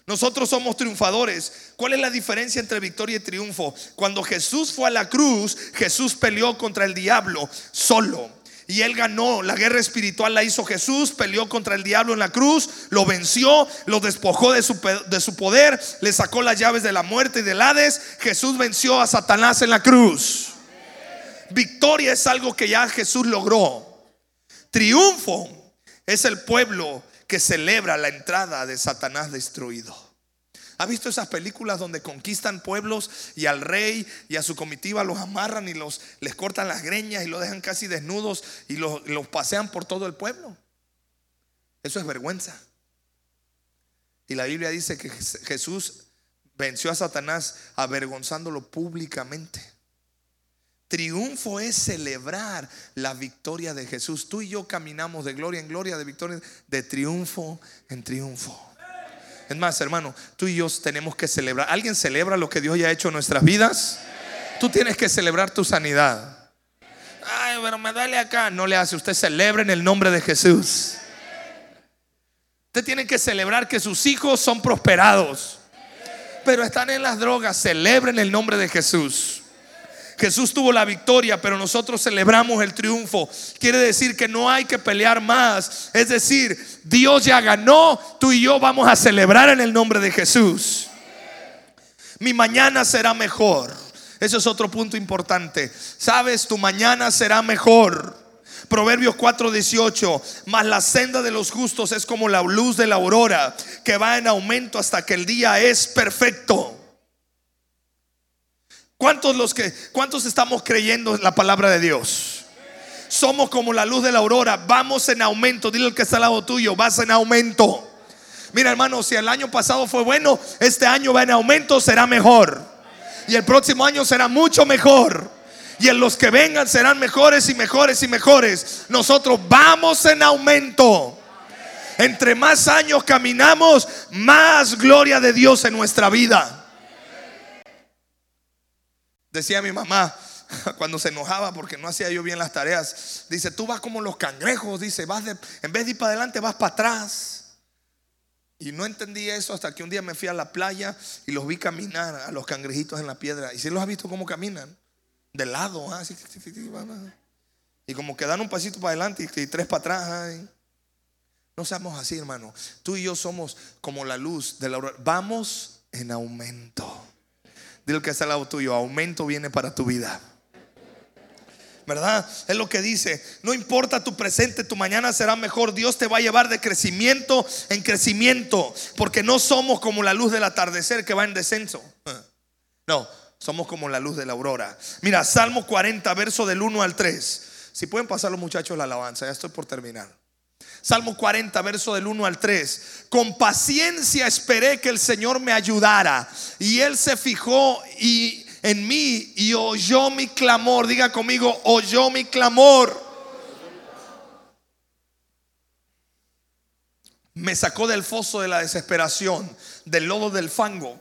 Nosotros somos triunfadores. ¿Cuál es la diferencia entre victoria y triunfo? Cuando Jesús fue a la cruz, Jesús peleó contra el diablo solo. Y él ganó, la guerra espiritual la hizo Jesús, peleó contra el diablo en la cruz, lo venció, lo despojó de su, de su poder, le sacó las llaves de la muerte y del Hades. Jesús venció a Satanás en la cruz. Victoria es algo que ya Jesús logró. Triunfo es el pueblo que celebra la entrada de Satanás destruido. ¿Ha visto esas películas donde conquistan pueblos y al rey y a su comitiva los amarran y los, les cortan las greñas y los dejan casi desnudos y los, los pasean por todo el pueblo? Eso es vergüenza. Y la Biblia dice que Jesús venció a Satanás avergonzándolo públicamente. Triunfo es celebrar la victoria de Jesús. Tú y yo caminamos de gloria en gloria, de victoria, de triunfo en triunfo. Es más, hermano, tú y yo tenemos que celebrar. ¿Alguien celebra lo que Dios ya ha hecho en nuestras vidas? Tú tienes que celebrar tu sanidad. Ay, pero me duele acá. No le hace. Usted celebra en el nombre de Jesús. Usted tiene que celebrar que sus hijos son prosperados. Pero están en las drogas. Celebren el nombre de Jesús. Jesús tuvo la victoria, pero nosotros celebramos el triunfo. Quiere decir que no hay que pelear más. Es decir, Dios ya ganó, tú y yo vamos a celebrar en el nombre de Jesús. Mi mañana será mejor. Eso es otro punto importante. Sabes, tu mañana será mejor. Proverbios 4:18, mas la senda de los justos es como la luz de la aurora, que va en aumento hasta que el día es perfecto. ¿Cuántos, los que, ¿Cuántos estamos creyendo en la palabra de Dios? Somos como la luz de la aurora, vamos en aumento. Dile al que está al lado tuyo, vas en aumento. Mira hermano, si el año pasado fue bueno, este año va en aumento, será mejor. Y el próximo año será mucho mejor. Y en los que vengan serán mejores y mejores y mejores. Nosotros vamos en aumento. Entre más años caminamos, más gloria de Dios en nuestra vida. Decía mi mamá cuando se enojaba porque no hacía yo bien las tareas. Dice, tú vas como los cangrejos, dice, vas de, en vez de ir para adelante, vas para atrás. Y no entendí eso hasta que un día me fui a la playa y los vi caminar a los cangrejitos en la piedra. ¿Y si los has visto cómo caminan? De lado, así. ¿ah? Y como que dan un pasito para adelante y, tres para atrás. No seamos así, hermano. Tú y yo somos como la luz de la aurora. Vamos en aumento. Dile que está al lado tuyo, aumento viene para tu vida. ¿Verdad? Es lo que dice. No importa tu presente, tu mañana será mejor. Dios te va a llevar de crecimiento en crecimiento. Porque no somos como la luz del atardecer que va en descenso. No, somos como la luz de la aurora. Mira, Salmo 40, verso del 1 al 3. Si pueden pasar los muchachos la alabanza, ya estoy por terminar. Salmo 40, verso del 1 al 3. Con paciencia esperé que el Señor me ayudara. Y Él se fijó y, en mí y oyó mi clamor. Diga conmigo, oyó mi clamor. Me sacó del foso de la desesperación, del lodo del fango.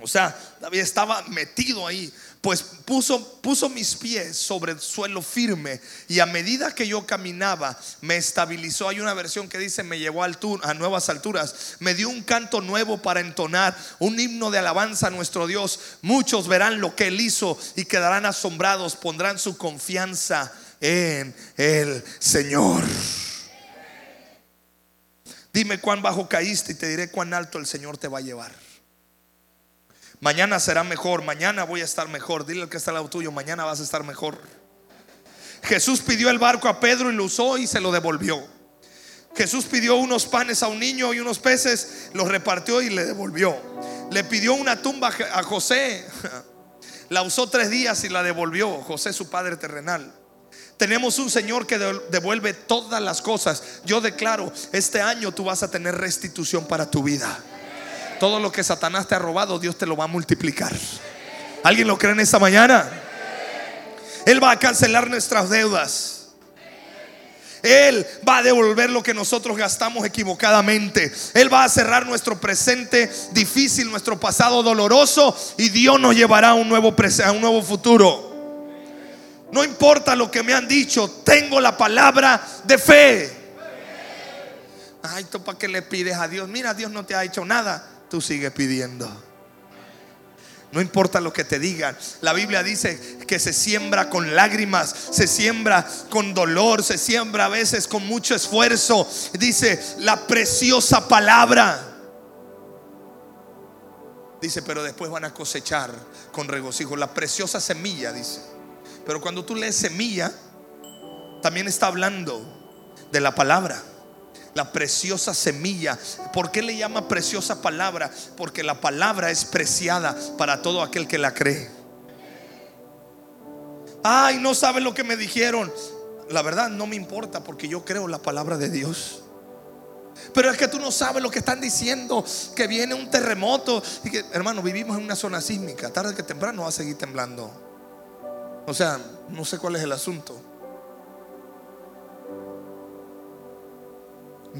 O sea, David estaba metido ahí pues puso, puso mis pies sobre el suelo firme y a medida que yo caminaba me estabilizó. Hay una versión que dice me llevó a nuevas alturas, me dio un canto nuevo para entonar, un himno de alabanza a nuestro Dios. Muchos verán lo que él hizo y quedarán asombrados, pondrán su confianza en el Señor. Dime cuán bajo caíste y te diré cuán alto el Señor te va a llevar. Mañana será mejor, mañana voy a estar mejor. Dile al que está al lado tuyo, mañana vas a estar mejor. Jesús pidió el barco a Pedro y lo usó y se lo devolvió. Jesús pidió unos panes a un niño y unos peces, los repartió y le devolvió. Le pidió una tumba a José, la usó tres días y la devolvió. José, su padre terrenal. Tenemos un Señor que devuelve todas las cosas. Yo declaro, este año tú vas a tener restitución para tu vida. Todo lo que Satanás te ha robado, Dios te lo va a multiplicar. ¿Alguien lo cree en esta mañana? Él va a cancelar nuestras deudas. Él va a devolver lo que nosotros gastamos equivocadamente. Él va a cerrar nuestro presente difícil, nuestro pasado doloroso y Dios nos llevará a un nuevo, a un nuevo futuro. No importa lo que me han dicho, tengo la palabra de fe. Ay, ¿tú para qué le pides a Dios? Mira, Dios no te ha hecho nada. Tú sigues pidiendo. No importa lo que te digan. La Biblia dice que se siembra con lágrimas, se siembra con dolor, se siembra a veces con mucho esfuerzo. Dice la preciosa palabra. Dice, pero después van a cosechar con regocijo. La preciosa semilla, dice. Pero cuando tú lees semilla, también está hablando de la palabra la preciosa semilla. ¿Por qué le llama preciosa palabra? Porque la palabra es preciada para todo aquel que la cree. Ay, no sabe lo que me dijeron. La verdad no me importa porque yo creo la palabra de Dios. Pero es que tú no sabes lo que están diciendo, que viene un terremoto. Y que, hermano, vivimos en una zona sísmica. Tarde que temprano va a seguir temblando. O sea, no sé cuál es el asunto.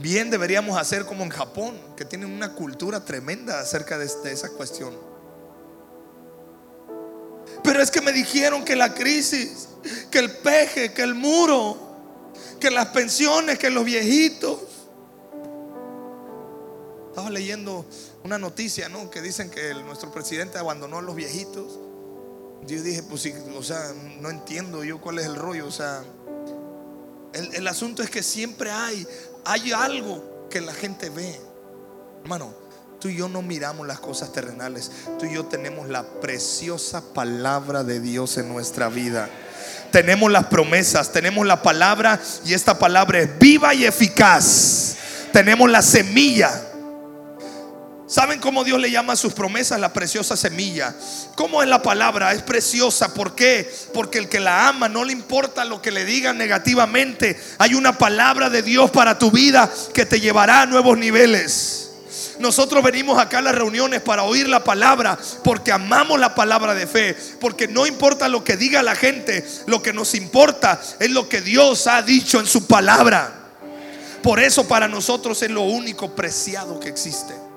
Bien deberíamos hacer como en Japón, que tienen una cultura tremenda acerca de, esa cuestión. Pero es que me dijeron que la crisis, que el peje, que el muro, que las pensiones, que los viejitos. Estaba leyendo una noticia, ¿no? Que dicen que nuestro presidente abandonó a los viejitos. Yo dije, pues sí, o sea, no entiendo yo cuál es el rollo. O sea, el, el asunto es que siempre hay hay algo que la gente ve. Hermano, tú y yo no miramos las cosas terrenales. Tú y yo tenemos la preciosa palabra de Dios en nuestra vida. Tenemos las promesas, tenemos la palabra y esta palabra es viva y eficaz. Tenemos la semilla ¿Saben cómo Dios le llama a sus promesas la preciosa semilla? ¿Cómo es la palabra? Es preciosa. ¿Por qué? Porque el que la ama no le importa lo que le digan negativamente. Hay una palabra de Dios para tu vida que te llevará a nuevos niveles. Nosotros venimos acá a las reuniones para oír la palabra porque amamos la palabra de fe. Porque no importa lo que diga la gente, lo que nos importa es lo que Dios ha dicho en su palabra. Por eso para nosotros es lo único preciado que existe.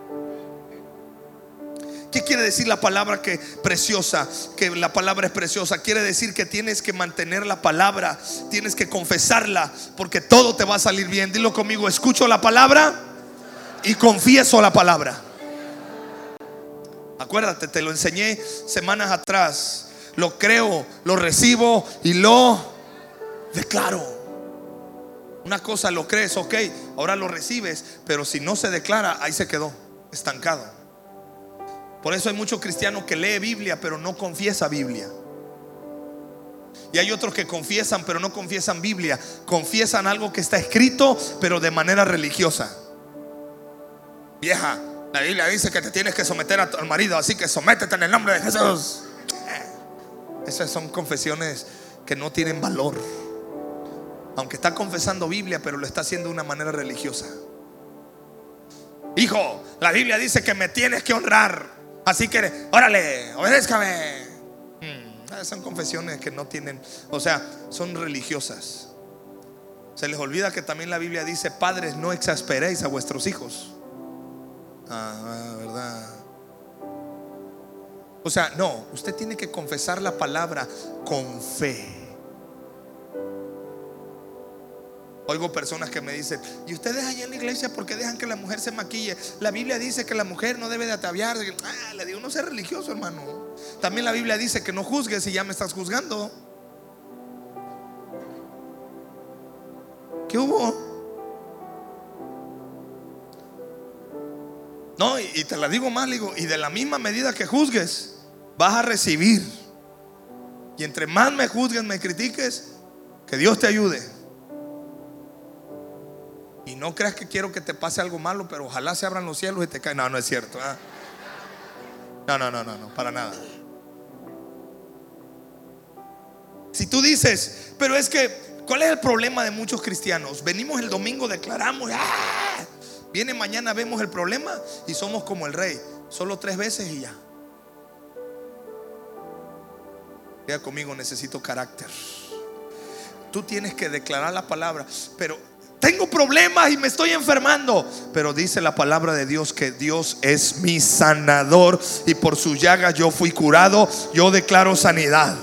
¿Qué quiere decir la palabra que preciosa? Que la palabra es preciosa. Quiere decir que tienes que mantener la palabra, tienes que confesarla, porque todo te va a salir bien. Dilo conmigo, escucho la palabra y confieso la palabra. Acuérdate, te lo enseñé semanas atrás. Lo creo, lo recibo y lo declaro. Una cosa lo crees, ok, ahora lo recibes, pero si no se declara, ahí se quedó, estancado. Por eso hay muchos cristianos que lee Biblia pero no confiesa Biblia. Y hay otros que confiesan pero no confiesan Biblia. Confiesan algo que está escrito pero de manera religiosa. Vieja, la Biblia dice que te tienes que someter a tu marido, así que sométete en el nombre de Jesús. Esas son confesiones que no tienen valor. Aunque está confesando Biblia, pero lo está haciendo de una manera religiosa. Hijo, la Biblia dice que me tienes que honrar. Así que, órale, obedézcame. Hmm, son confesiones que no tienen, o sea, son religiosas. Se les olvida que también la Biblia dice, padres, no exasperéis a vuestros hijos. Ah, verdad. O sea, no, usted tiene que confesar la palabra con fe. Oigo personas que me dicen, ¿y ustedes allá en la iglesia por qué dejan que la mujer se maquille? La Biblia dice que la mujer no debe de ataviar. Ah, le digo, no sé religioso, hermano. También la Biblia dice que no juzgues si ya me estás juzgando. ¿Qué hubo? No, y, te la digo más, digo, y de la misma medida que juzgues, vas a recibir. Y entre más me juzgues, me critiques, que Dios te ayude. No creas que quiero que te pase algo malo, pero ojalá se abran los cielos y te caen. No, no es cierto. ¿ah? No, no, no, no, no, para nada. Si tú dices, pero es que, ¿cuál es el problema de muchos cristianos? Venimos el domingo, declaramos, ¡ah! viene mañana, vemos el problema y somos como el rey, solo tres veces y ya. Queda conmigo, necesito carácter. Tú tienes que declarar la palabra, pero tengo problemas y me estoy enfermando. Pero dice la palabra de Dios que Dios es mi sanador y por su llaga yo fui curado. Yo declaro sanidad.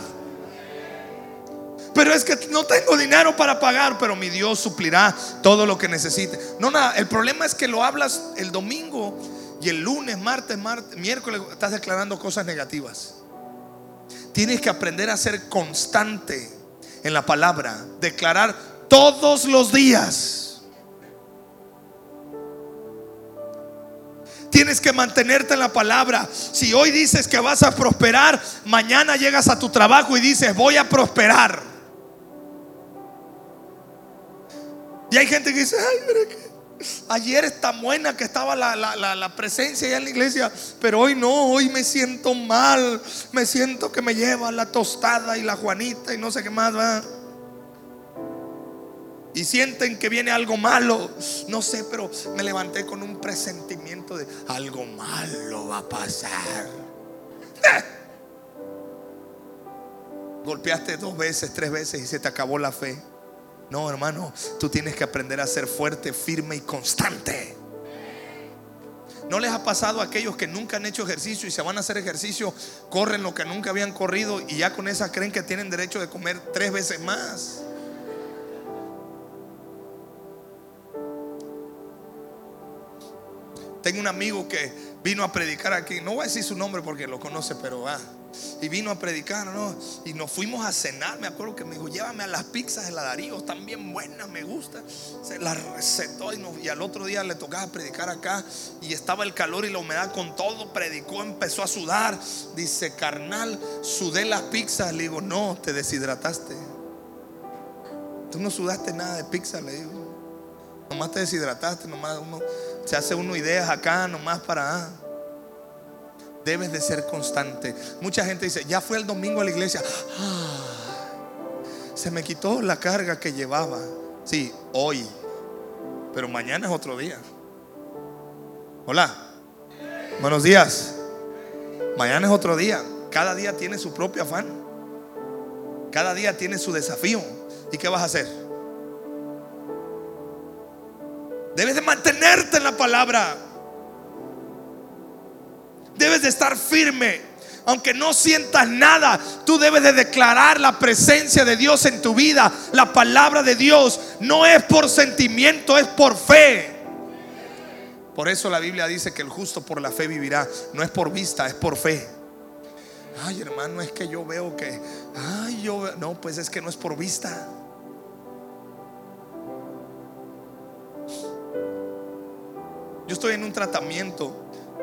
pero es que no tengo dinero para pagar, pero mi Dios suplirá todo lo que necesite. No, nada, el problema es que lo hablas el domingo y el lunes, martes, miércoles estás declarando cosas negativas. Tienes que aprender a ser constante en la palabra, declarar todos los días. Tienes que mantenerte en la palabra. Si hoy dices que vas a prosperar, mañana llegas a tu trabajo y dices, voy a prosperar. Y hay gente que dice, ay, que ayer es tan buena que estaba la, la, presencia allá en la iglesia, pero hoy no, hoy me siento mal. Me siento que me lleva la tostada y la Juanita y no sé qué más va y sienten que viene algo malo. No sé, pero me levanté con un presentimiento de algo malo va a pasar. Golpeaste dos veces, tres veces y se te acabó la fe. No, hermano, tú tienes que aprender a ser fuerte, firme y constante. ¿No les ha pasado a aquellos que nunca han hecho ejercicio y se van a hacer ejercicio, corren lo que nunca habían corrido y ya con esa creen que tienen derecho de comer tres veces más? Tengo un amigo que vino a predicar aquí. No voy a decir su nombre porque lo conoce, pero ah. Y vino a predicar, ¿no? Y nos fuimos a cenar. Me acuerdo que me dijo, llévame a las pizzas de la Darío, están bien buenas, me gusta. Se las recetó y, y al otro día le tocaba predicar acá. Y estaba el calor y la humedad con todo. Predicó, empezó a sudar. Dice, carnal, sudé las pizzas. Le digo, no, te deshidrataste. Tú no sudaste nada de pizza, le digo. Nomás te deshidrataste, nomás uno se hace uno ideas acá nomás para... Debes de ser constante. Mucha gente dice, ya fue el domingo a la iglesia. Ah, se me quitó la carga que llevaba. Sí, hoy. Pero mañana es otro día. Hola. Buenos días. Mañana es otro día. Cada día tiene su propio afán. Cada día tiene su desafío. ¿Y qué vas a hacer? Debes de mantenerte en la palabra. Debes de estar firme. Aunque no sientas nada, tú debes de declarar la presencia de Dios en tu vida. La palabra de Dios no es por sentimiento, es por fe. Por eso la Biblia dice que el justo por la fe vivirá. No es por vista, es por fe. Ay, hermano, es que yo veo que, ay, yo, no, pues es que no es por vista. Yo estoy en un tratamiento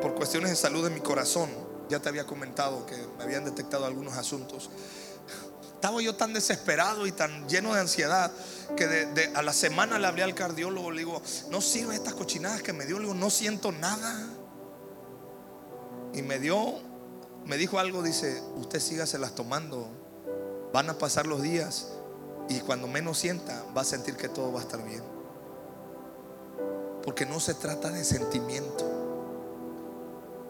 por cuestiones de salud de mi corazón. Ya te había comentado que me habían detectado algunos asuntos. Estaba yo tan desesperado y tan lleno de ansiedad que a la semana le hablé al cardiólogo. Le digo, no sirve estas cochinadas que me dio. Le digo, no siento nada. Y me dio, me dijo algo. Dice, usted las tomando. Van a pasar los días y cuando menos sienta, va a sentir que todo va a estar bien. Porque no se trata de sentimiento.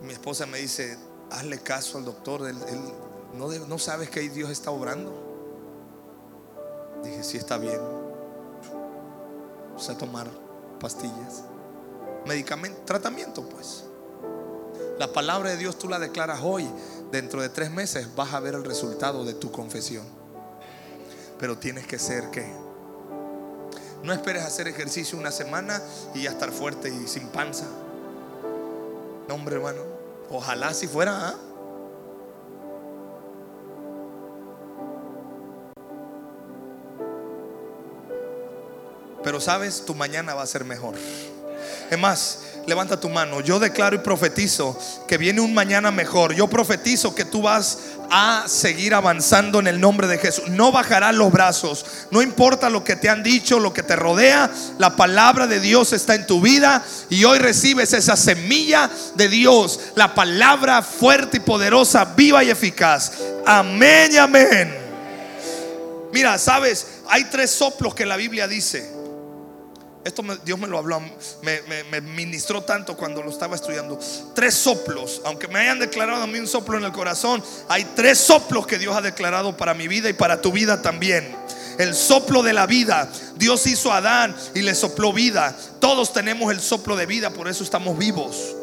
Mi esposa me dice, hazle caso al doctor, él, no, sabes que Dios está obrando. Dije, sí está bien. Vamos a tomar pastillas. Medicamento, tratamiento pues. La palabra de Dios tú la declaras hoy. Dentro de tres meses vas a ver el resultado de tu confesión. Pero tienes que ser que no esperes hacer ejercicio una semana y ya estar fuerte y sin panza. No, hombre, hermano. Ojalá si fuera. ¿ah? Pero sabes, tu mañana va a ser mejor. Es más, levanta tu mano. Yo declaro y profetizo que viene un mañana mejor. Yo profetizo que tú vas a seguir avanzando en el nombre de Jesús. No bajarás los brazos. No importa lo que te han dicho, lo que te rodea. La palabra de Dios está en tu vida y hoy recibes esa semilla de Dios. La palabra fuerte y poderosa, viva y eficaz. Amén y amén. Mira, sabes, hay tres soplos que la Biblia dice. Esto Dios me lo habló, me, ministró tanto cuando lo estaba estudiando. Tres soplos, aunque me hayan declarado a mí un soplo en el corazón, hay tres soplos que Dios ha declarado para mi vida y para tu vida también. El soplo de la vida. Dios hizo a Adán y le sopló vida. Todos tenemos el soplo de vida, por eso estamos vivos.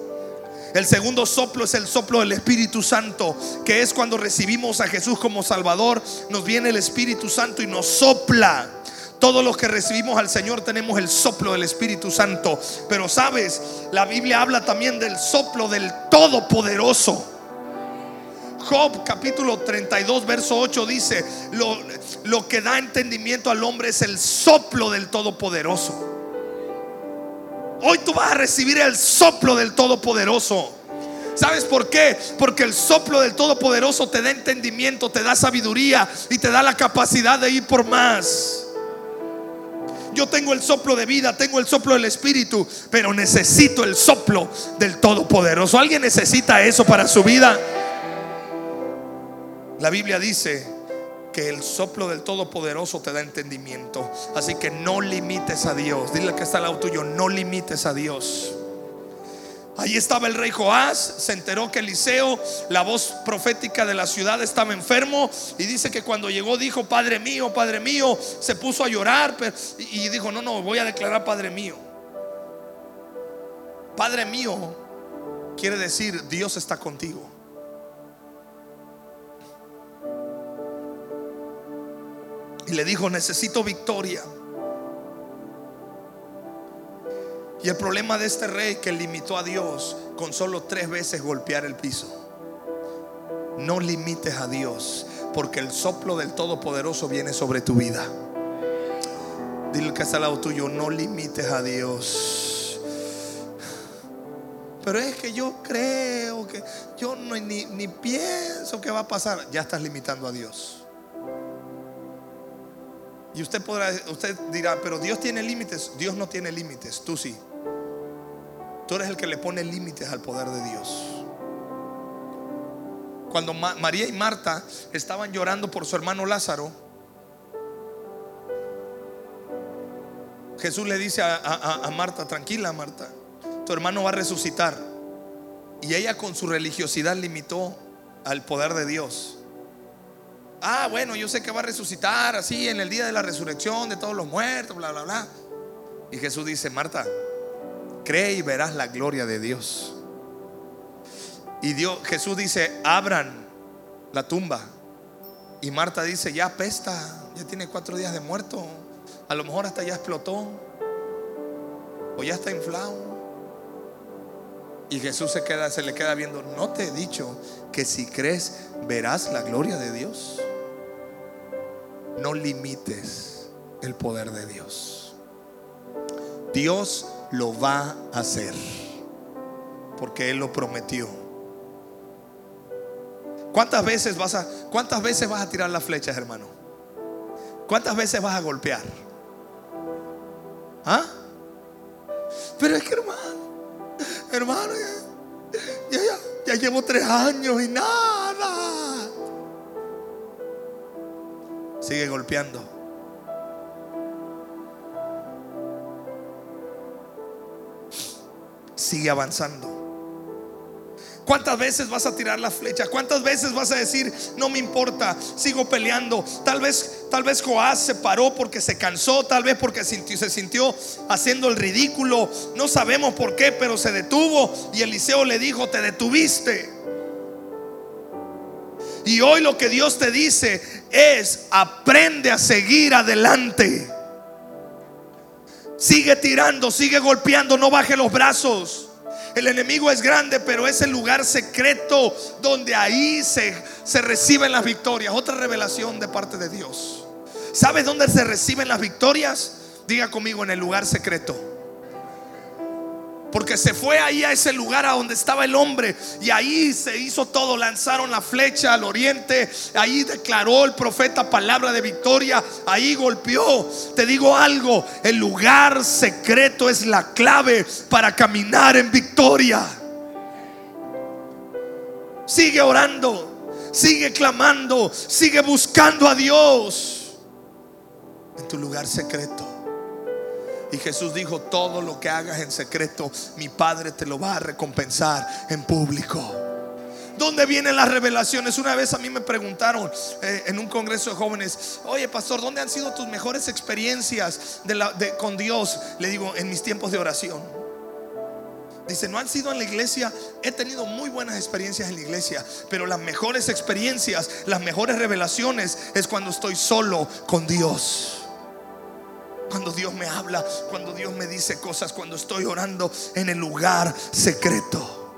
El segundo soplo es el soplo del Espíritu Santo, que es cuando recibimos a Jesús como Salvador, nos viene el Espíritu Santo y nos sopla. Todos los que recibimos al Señor tenemos el soplo del Espíritu Santo. Pero sabes, la Biblia habla también del soplo del Todopoderoso. Job capítulo 32, verso 8 dice, lo, lo que da entendimiento al hombre es el soplo del Todopoderoso. Hoy tú vas a recibir el soplo del Todopoderoso. ¿Sabes por qué? Porque el soplo del Todopoderoso te da entendimiento, te da sabiduría y te da la capacidad de ir por más. Yo tengo el soplo de vida, tengo el soplo del Espíritu, pero necesito el soplo del Todopoderoso. ¿Alguien necesita eso para su vida? La Biblia dice que el soplo del Todopoderoso te da entendimiento. Así que no limites a Dios. Dile que está al lado tuyo, no limites a Dios. Allí estaba el rey Joás, se enteró que Eliseo, la voz profética de la ciudad, estaba enfermo y dice que cuando llegó dijo, Padre mío, Padre mío, se puso a llorar y dijo, no, no, voy a declarar Padre mío. Padre mío quiere decir, Dios está contigo. Y le dijo, necesito victoria. Y el problema de este rey que limitó a Dios con solo tres veces golpear el piso. No limites a Dios, porque el soplo del Todopoderoso viene sobre tu vida. Dile que está al lado tuyo, no limites a Dios. Pero es que yo creo que yo no, ni, ni pienso que va a pasar. Ya estás limitando a Dios. Y usted podrá, usted dirá, pero Dios tiene límites. Dios no tiene límites, tú sí. Tú eres el que le pone límites al poder de Dios. Cuando María y Marta estaban llorando por su hermano Lázaro, Jesús le dice a, a Marta, tranquila Marta, tu hermano va a resucitar. Y ella con su religiosidad limitó al poder de Dios. Ah, bueno, yo sé que va a resucitar así en el día de la resurrección de todos los muertos, bla, bla, bla. Y Jesús dice, Marta, cree y verás la gloria de Dios. Y Dios, Jesús dice, abran la tumba. Y Marta dice, ya pesta, ya tiene cuatro días de muerto. A lo mejor hasta ya explotó. O ya está inflado. Y Jesús se queda, se le queda viendo. No te he dicho que si crees verás la gloria de Dios no limites el poder de Dios. Dios lo va a hacer porque Él lo prometió. ¿Cuántas veces vas a, cuántas veces vas a tirar las flechas, hermano? ¿Cuántas veces vas a golpear? ¿Ah? Pero es que hermano, hermano, ya, ya, ya llevo tres años y nada. Sigue golpeando. Sigue avanzando. ¿Cuántas veces vas a tirar la flecha? ¿Cuántas veces vas a decir, no me importa, sigo peleando? Tal vez, tal vez Joás se paró porque se cansó, tal vez porque se sintió haciendo el ridículo. No sabemos por qué, pero se detuvo y Eliseo le dijo, te detuviste. Y hoy lo que Dios te dice es, aprende a seguir adelante. Sigue tirando, sigue golpeando, no baje los brazos. El enemigo es grande, pero es el lugar secreto donde ahí se, se reciben las victorias. Otra revelación de parte de Dios. ¿Sabes dónde se reciben las victorias? Diga conmigo en el lugar secreto. Porque se fue ahí a ese lugar a donde estaba el hombre. Y ahí se hizo todo. Lanzaron la flecha al oriente. Ahí declaró el profeta palabra de victoria. Ahí golpeó. Te digo algo. El lugar secreto es la clave para caminar en victoria. Sigue orando. Sigue clamando. Sigue buscando a Dios. En tu lugar secreto. Y Jesús dijo, todo lo que hagas en secreto, mi Padre te lo va a recompensar en público. ¿Dónde vienen las revelaciones? Una vez a mí me preguntaron eh, en un congreso de jóvenes, oye pastor, ¿dónde han sido tus mejores experiencias con Dios? Le digo, en mis tiempos de oración. Dice, no han sido en la iglesia, he tenido muy buenas experiencias en la iglesia, pero las mejores experiencias, las mejores revelaciones es cuando estoy solo con Dios. Cuando Dios me habla, cuando Dios me dice cosas, cuando estoy orando en el lugar secreto.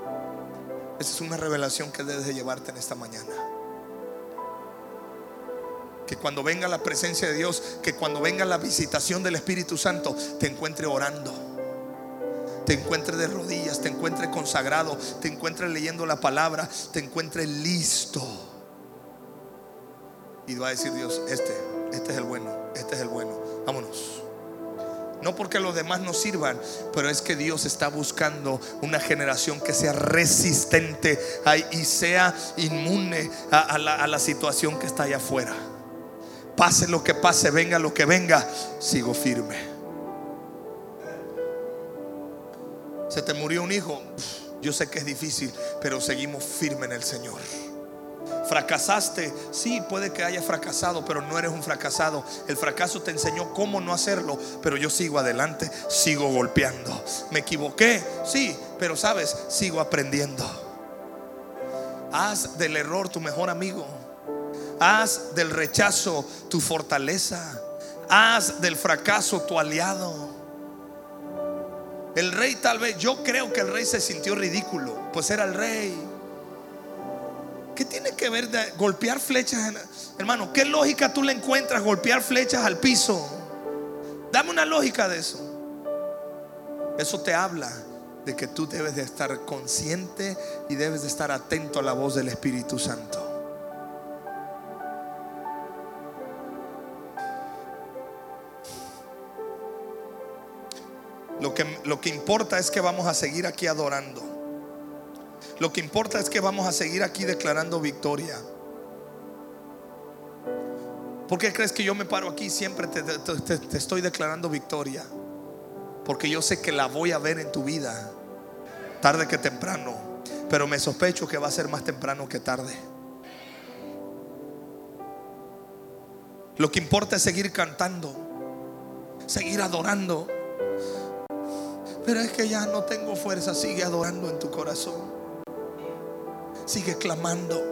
Esa es una revelación que debes de llevarte en esta mañana. Que cuando venga la presencia de Dios, que cuando venga la visitación del Espíritu Santo, te encuentre orando. Te encuentre de rodillas, te encuentre consagrado, te encuentre leyendo la palabra, te encuentre listo. Y va a decir Dios, este, este es el bueno, este es el bueno. Vámonos. No porque los demás no sirvan, pero es que Dios está buscando una generación que sea resistente y sea inmune a, la, situación que está allá afuera. Pase lo que pase, venga lo que venga, sigo firme. Se te murió un hijo, yo sé que es difícil, pero seguimos firme en el Señor. Fracasaste, sí, puede que haya fracasado, pero no eres un fracasado. El fracaso te enseñó cómo no hacerlo, pero yo sigo adelante, sigo golpeando. Me equivoqué, sí, pero sabes, sigo aprendiendo. Haz del error tu mejor amigo. Haz del rechazo tu fortaleza. Haz del fracaso tu aliado. El rey tal vez, yo creo que el rey se sintió ridículo, pues era el rey. ¿Qué tiene que ver golpear flechas? hermano, ¿qué lógica tú le encuentras golpear flechas al piso? Dame una lógica de eso. Eso te habla de que tú debes de estar consciente y debes de estar atento a la voz del Espíritu Santo. Lo que, lo que importa es que vamos a seguir aquí adorando. Lo que importa es que vamos a seguir aquí declarando victoria. ¿Por qué crees que yo me paro aquí siempre te, te, estoy declarando victoria? Porque yo sé que la voy a ver en tu vida, tarde que temprano. Pero me sospecho que va a ser más temprano que tarde. Lo que importa es seguir cantando, seguir adorando. Pero es que ya no tengo fuerza, sigue adorando en tu corazón. Sigue clamando.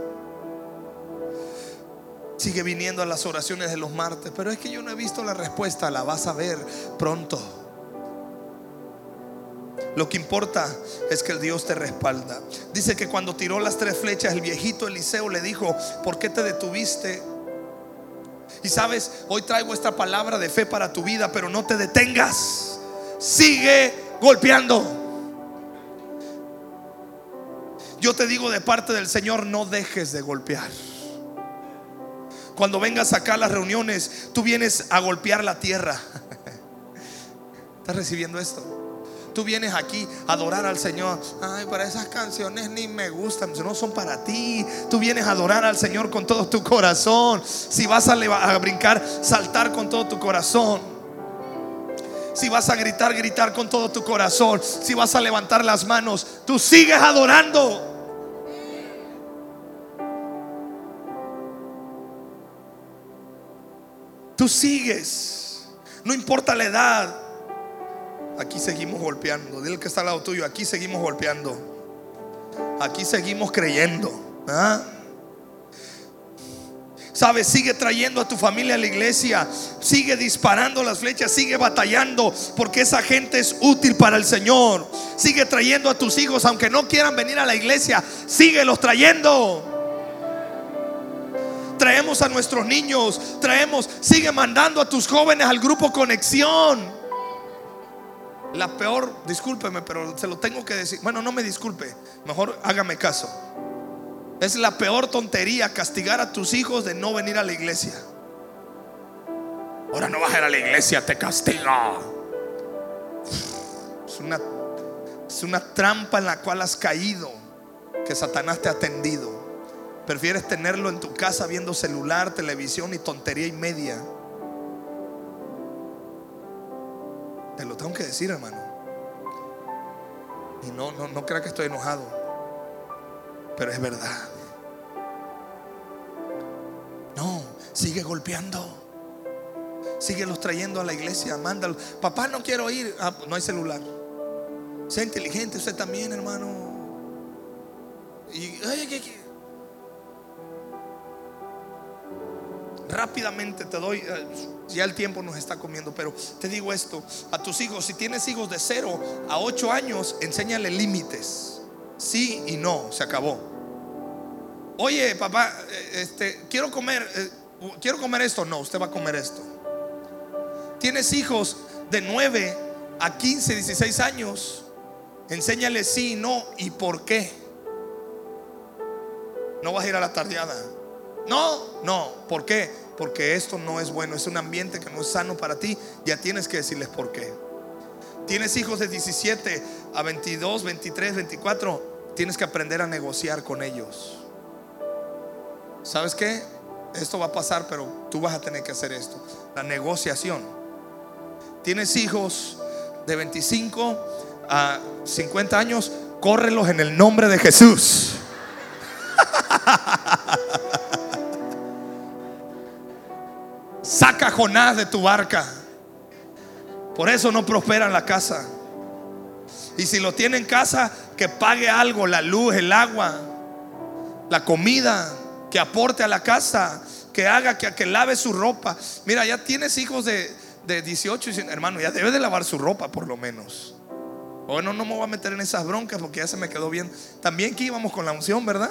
Sigue viniendo a las oraciones de los martes. Pero es que yo no he visto la respuesta. La vas a ver pronto. Lo que importa es que Dios te respalda. Dice que cuando tiró las tres flechas, el viejito Eliseo le dijo, ¿por qué te detuviste? Y sabes, hoy traigo esta palabra de fe para tu vida, pero no te detengas. Sigue golpeando. Yo te digo de parte del Señor, no dejes de golpear. Cuando vengas acá a las reuniones, tú vienes a golpear la tierra. ¿Estás recibiendo esto? Tú vienes aquí a adorar al Señor. Ay, para esas canciones ni me gustan, no son para ti. Tú vienes a adorar al Señor con todo tu corazón. Si vas a, a brincar, saltar con todo tu corazón. Si vas a gritar, gritar con todo tu corazón. Si vas a levantar las manos, tú sigues adorando. Tú sigues. No importa la edad. Aquí seguimos golpeando. Dile que está al lado tuyo. Aquí seguimos golpeando. Aquí seguimos creyendo. ¿ah? ¿Sabes? Sigue trayendo a tu familia a la iglesia. Sigue disparando las flechas. Sigue batallando. Porque esa gente es útil para el Señor. Sigue trayendo a tus hijos. Aunque no quieran venir a la iglesia. Síguelos trayendo traemos a nuestros niños, traemos, sigue mandando a tus jóvenes al grupo Conexión. La peor, discúlpeme, pero se lo tengo que decir. Bueno, no me disculpe, mejor hágame caso. Es la peor tontería castigar a tus hijos de no venir a la iglesia. Ahora no vas a ir a la iglesia, te castigo. Es una, es una trampa en la cual has caído, que Satanás te ha tendido. Prefieres tenerlo en tu casa viendo celular, televisión y tontería y media. Te lo tengo que decir, hermano. Y no, no, no crea que estoy enojado. Pero es verdad. No, sigue golpeando. Sigue los trayendo a la iglesia. Mándalos. Papá, no quiero ir. Ah, no hay celular. Sea inteligente usted también, hermano. Y rápidamente te doy, eh, ya el tiempo nos está comiendo, pero te digo esto, a tus hijos, si tienes hijos de 0 a 8 años, enséñale límites. Sí y no, se acabó. Oye, papá, eh, este, quiero comer, eh, quiero comer esto. No, usted va a comer esto. Tienes hijos de 9 a 15, 16 años. Enséñale sí y no y por qué. No vas a ir a la tardeada. No, no, ¿por qué? Porque esto no es bueno, es un ambiente que no es sano para ti. Ya tienes que decirles por qué. Tienes hijos de 17 a 22, 23, 24. Tienes que aprender a negociar con ellos. ¿Sabes qué? Esto va a pasar, pero tú vas a tener que hacer esto. La negociación. Tienes hijos de 25 a 50 años. Córrelos en el nombre de Jesús. Saca Jonás de tu barca. Por eso no prospera en la casa. Y si lo tiene en casa, que pague algo, la luz, el agua, la comida, que aporte a la casa, que haga, que, que lave su ropa. Mira, ya tienes hijos de, de 18 y hermano, ya debe de lavar su ropa por lo menos. Bueno, no me voy a meter en esas broncas porque ya se me quedó bien. También que íbamos con la unción, ¿verdad?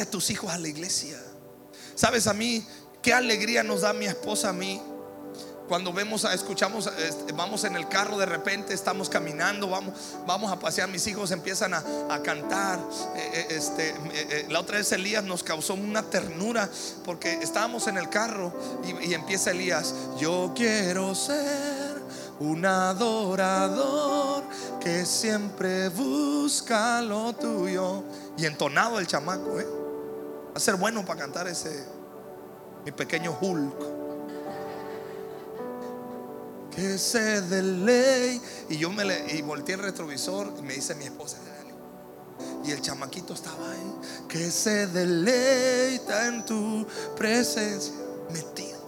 A tus hijos a la iglesia. ¿Sabes a mí qué alegría nos da mi esposa a mí? Cuando vemos, escuchamos, este, vamos en el carro de repente, estamos caminando, vamos, vamos a pasear, mis hijos empiezan a, cantar. Eh, eh, este, eh, la otra vez Elías nos causó una ternura porque estábamos en el carro y, y empieza Elías, yo quiero ser un adorador que siempre busca lo tuyo. Y entonado el chamaco, ¿eh? Va a ser bueno para cantar ese, mi pequeño Hulk. Que se de ley. Y yo me le, y volteé el retrovisor y me dice mi esposa, y el chamaquito estaba ahí, que se deleita en tu presencia, metido.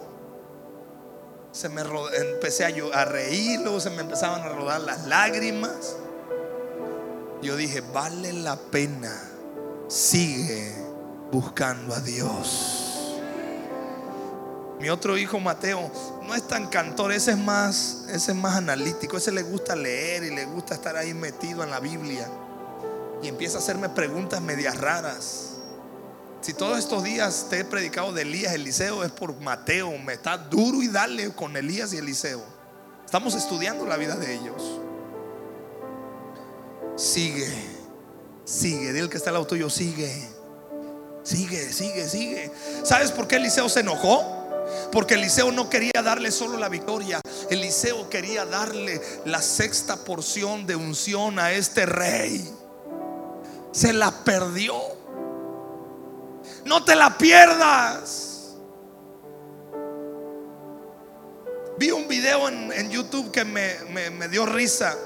Se me empecé a, a reír, luego se me empezaban a rodar las lágrimas. Yo dije, vale la pena, sigue buscando a Dios. Mi otro hijo Mateo no es tan cantor, ese es más, ese es más analítico, ese le gusta leer y le gusta estar ahí metido en la Biblia. Y empieza a hacerme preguntas medias raras. Si todos estos días te he predicado de Elías, Eliseo, es por Mateo. Me está duro y dale con Elías y Eliseo. Estamos estudiando la vida de ellos. Sigue, sigue. Dile que está al lado tuyo, sigue. Sigue, sigue, sigue. ¿Sabes por qué Eliseo se enojó? Porque Eliseo no quería darle solo la victoria. Eliseo quería darle la sexta porción de unción a este rey. Se la perdió. No te la pierdas. Vi un video en, YouTube que me, me dio risa.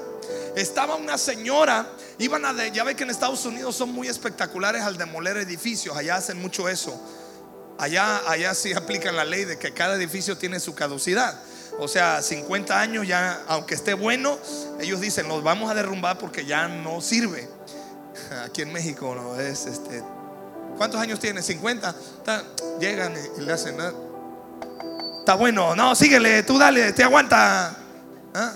Estaba una señora Iban a, ya ve que en Estados Unidos son muy espectaculares al demoler edificios, allá hacen mucho eso. Allá, allá sí aplican la ley de que cada edificio tiene su caducidad. O sea, 50 años ya, aunque esté bueno, ellos dicen, los vamos a derrumbar porque ya no sirve. Aquí en México no es este. ¿Cuántos años tiene? 50. llegan y le hacen. Está bueno, no, síguele, tú dale, te aguanta. ¿Ah?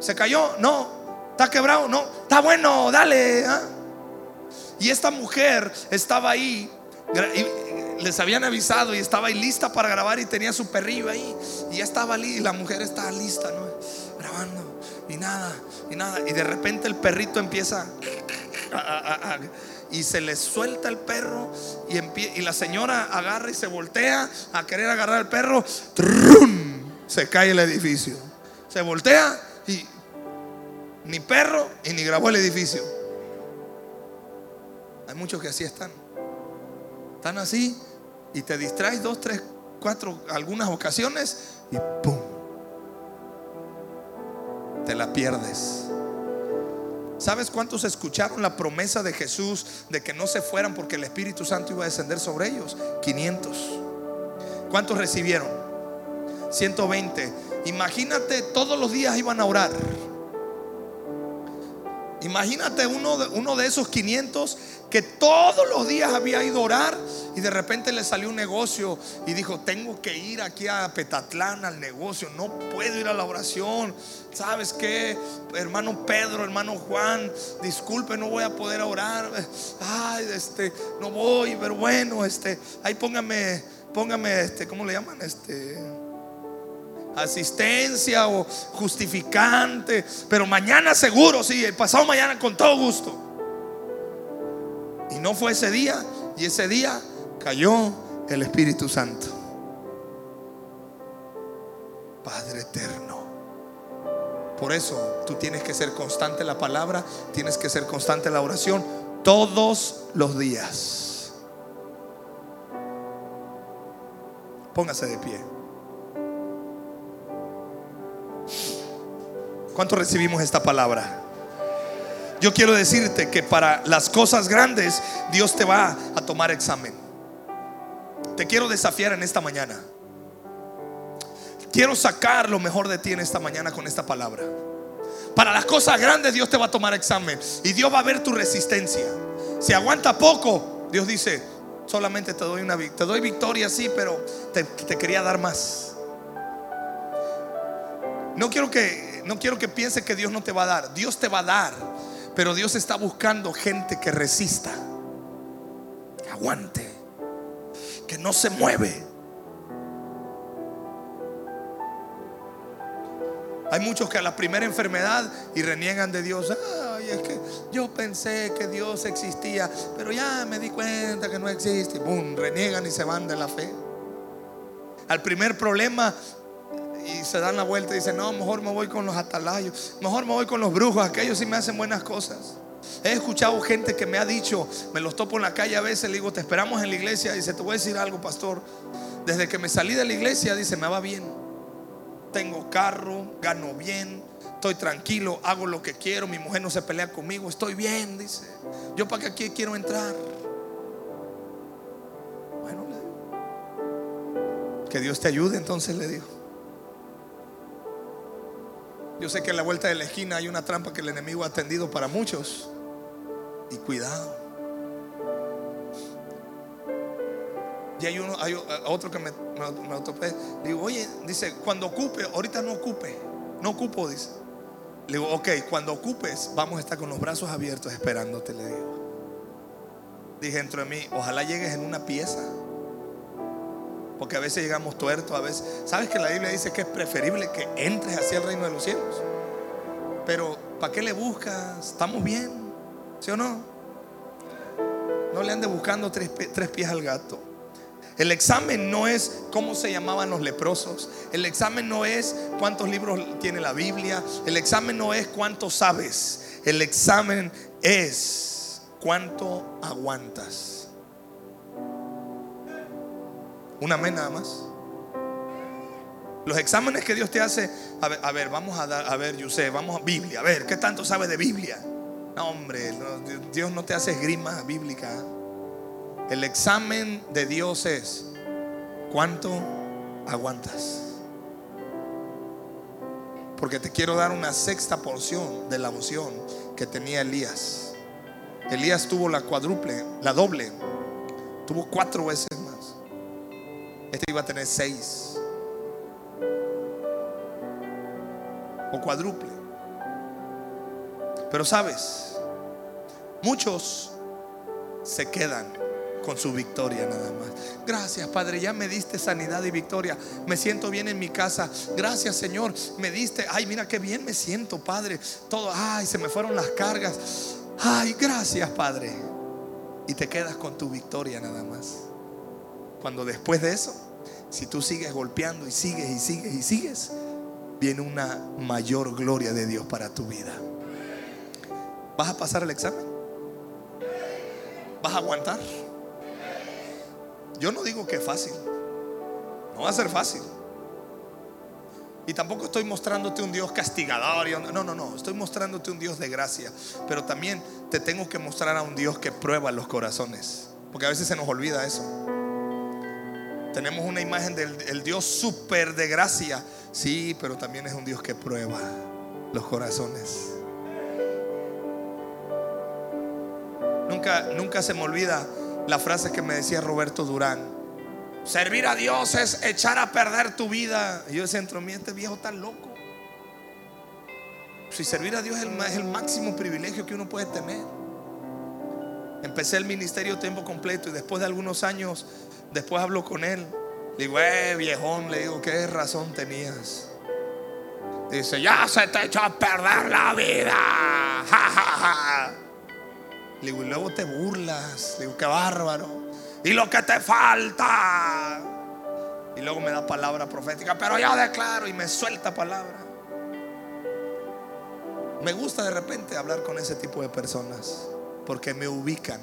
¿Se, cayó? No. ¿Está quebrado? No. Está bueno, dale. ¿ah? Y esta mujer estaba ahí. les habían avisado y estaba ahí lista para grabar y tenía su perrillo ahí. Y ya estaba ahí y la mujer estaba lista, ¿no? Grabando. Y nada, y nada. Y de repente el perrito empieza y se le suelta el perro y, la señora agarra y se voltea a querer agarrar el perro. Se cae el edificio. Se voltea y ni perro y ni grabó el edificio. Hay muchos que así están. Están así y te distraes dos, tres, cuatro, algunas ocasiones y ¡pum! Te la pierdes. ¿Sabes cuántos escucharon la promesa de Jesús de que no se fueran porque el Espíritu Santo iba a descender sobre ellos? 500. ¿Cuántos recibieron? 120. Imagínate, todos los días iban a orar. Imagínate uno de, uno de esos 500 que todos los días había ido a orar y de repente le salió un negocio y dijo, tengo que ir aquí a Petatlán al negocio, no puedo ir a la oración. ¿Sabes qué? Hermano Pedro, hermano Juan, disculpe, no voy a poder orar. Ay, este, no voy, pero bueno, este, ahí póngame, póngame, este, ¿cómo le llaman? Este asistencia o justificante, pero mañana seguro, sí, el pasado mañana con todo gusto. Y no fue ese día, y ese día cayó el Espíritu Santo. Padre eterno. Por eso tú tienes que ser constante la palabra, tienes que ser constante la oración todos los días. Póngase de pie. ¿Cuánto recibimos esta palabra? Yo quiero decirte que para las cosas grandes Dios te va a tomar examen. Te quiero desafiar en esta mañana. Quiero sacar lo mejor de ti en esta mañana con esta palabra. Para las cosas grandes Dios te va a tomar examen y Dios va a ver tu resistencia. Si aguanta poco, Dios dice, solamente te doy una te doy victoria sí, pero te, te quería dar más. No quiero que no quiero que piense que Dios no te va a dar. Dios te va a dar, pero Dios está buscando gente que resista, que aguante, que no se mueve. Hay muchos que a la primera enfermedad y reniegan de Dios. Ay, es que yo pensé que Dios existía, pero ya me di cuenta que no existe. Y reniegan y se van de la fe. Al primer problema y se dan la vuelta y dicen, no, mejor me voy con los atalayos, mejor me voy con los brujos, aquellos sí me hacen buenas cosas. He escuchado gente que me ha dicho, me los topo en la calle a veces, le digo, te esperamos en la iglesia, dice, te voy a decir algo, pastor, desde que me salí de la iglesia, dice, me va bien, tengo carro, gano bien, estoy tranquilo, hago lo que quiero, mi mujer no se pelea conmigo, estoy bien, dice, yo para qué aquí quiero entrar. Bueno, que Dios te ayude, entonces le digo. Yo sé que en la vuelta de la esquina hay una trampa que el enemigo ha tendido para muchos. Y cuidado. Y hay, uno, hay otro que me, me, topé. Digo, oye, dice, cuando ocupe, ahorita no ocupe. No ocupo, dice. Le digo, ok, cuando ocupes, vamos a estar con los brazos abiertos esperándote, le digo. Dije dentro de mí, ojalá llegues en una pieza. Porque a veces llegamos tuertos, a veces. ¿Sabes que la Biblia dice que es preferible que entres hacia el reino de los cielos? Pero ¿para qué le buscas? ¿Estamos bien? ¿Sí o no? No le ande buscando tres, tres pies al gato. El examen no es cómo se llamaban los leprosos. El examen no es cuántos libros tiene la Biblia. El examen no es cuánto sabes. El examen es cuánto aguantas. Un amén nada más. Los exámenes que Dios te hace, a ver, vamos a dar, a ver, yo sé, vamos a Biblia, a ver, ¿qué tanto sabes de Biblia? No, hombre, Dios no te hace esgrima bíblica. El examen de Dios es cuánto aguantas. Porque te quiero dar una sexta porción de la unción que tenía Elías. Elías tuvo la cuádruple, la doble. Tuvo cuatro veces este iba a tener seis. O cuádruple. Pero sabes, muchos se quedan con su victoria nada más. Gracias, Padre, ya me diste sanidad y victoria. Me siento bien en mi casa. Gracias, Señor, me diste. Ay, mira qué bien me siento, Padre. Todo, ay, se me fueron las cargas. Ay, gracias, Padre. Y te quedas con tu victoria nada más. Cuando después de eso, si tú sigues golpeando y sigues y sigues y sigues, viene una mayor gloria de Dios para tu vida. ¿Vas a pasar el examen? ¿Vas a aguantar? Yo no digo que es fácil. No va a ser fácil. Y tampoco estoy mostrándote un Dios castigador. No, no, no. Estoy mostrándote un Dios de gracia. Pero también te tengo que mostrar a un Dios que prueba los corazones. Porque a veces se nos olvida eso. Tenemos una imagen del Dios súper de gracia. Sí, pero también es un Dios que prueba los corazones. Nunca, nunca se me olvida la frase que me decía Roberto Durán. Servir a Dios es echar a perder tu vida. Y yo decía, entre mí, este viejo tan loco. Si servir a Dios es el, es el máximo privilegio que uno puede tener. Empecé el ministerio tiempo completo y después de algunos años, después hablo con él. Le digo, eh, viejón, le digo, ¿qué razón tenías? Dice, ya se te echó a perder la vida. Le digo, y luego te burlas. Le digo, qué bárbaro y lo que te falta. Y luego me da palabra profética, pero yo declaro y me suelta palabra. Me gusta de repente hablar con ese tipo de personas porque me ubican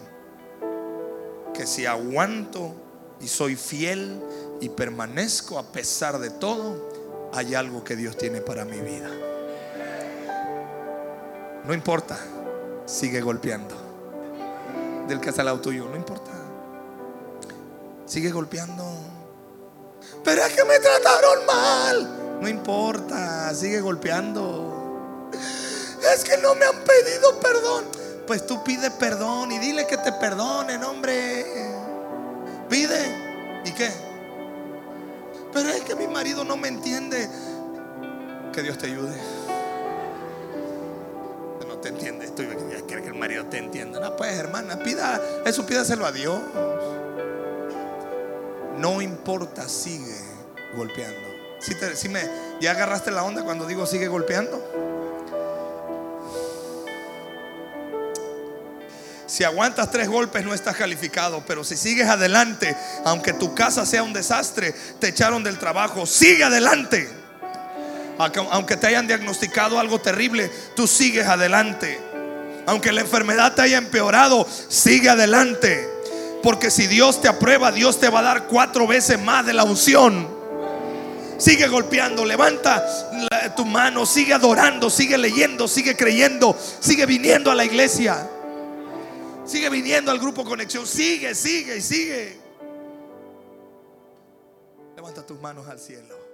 que si aguanto y soy fiel y permanezco a pesar de todo, hay algo que Dios tiene para mi vida. No importa, sigue golpeando. Del que está al lado tuyo, no importa. Sigue golpeando. Pero es que me trataron mal. No importa, sigue golpeando. Es que no me han pedido perdón. Pues tú pide perdón y dile que te perdonen, hombre. Pide. ¿Y qué? Pero es que mi marido no me entiende. Que Dios te ayude. No te entiende. Tú quieres que el marido te entienda. No, pues hermana, pida. Eso pídaselo a Dios. No importa, sigue golpeando. Si, me, ¿Ya agarraste la onda cuando digo sigue golpeando? Si aguantas tres golpes no estás calificado, pero si sigues adelante, aunque tu casa sea un desastre, te echaron del trabajo, sigue adelante. Aunque te hayan diagnosticado algo terrible, tú sigues adelante. Aunque la enfermedad te haya empeorado, sigue adelante. Porque si Dios te aprueba, Dios te va a dar cuatro veces más de la unción. Sigue golpeando, levanta tu mano, sigue adorando, sigue leyendo, sigue creyendo, sigue viniendo a la iglesia. Sigue viniendo al grupo Conexión, sigue, sigue sigue. Levanta tus manos al cielo.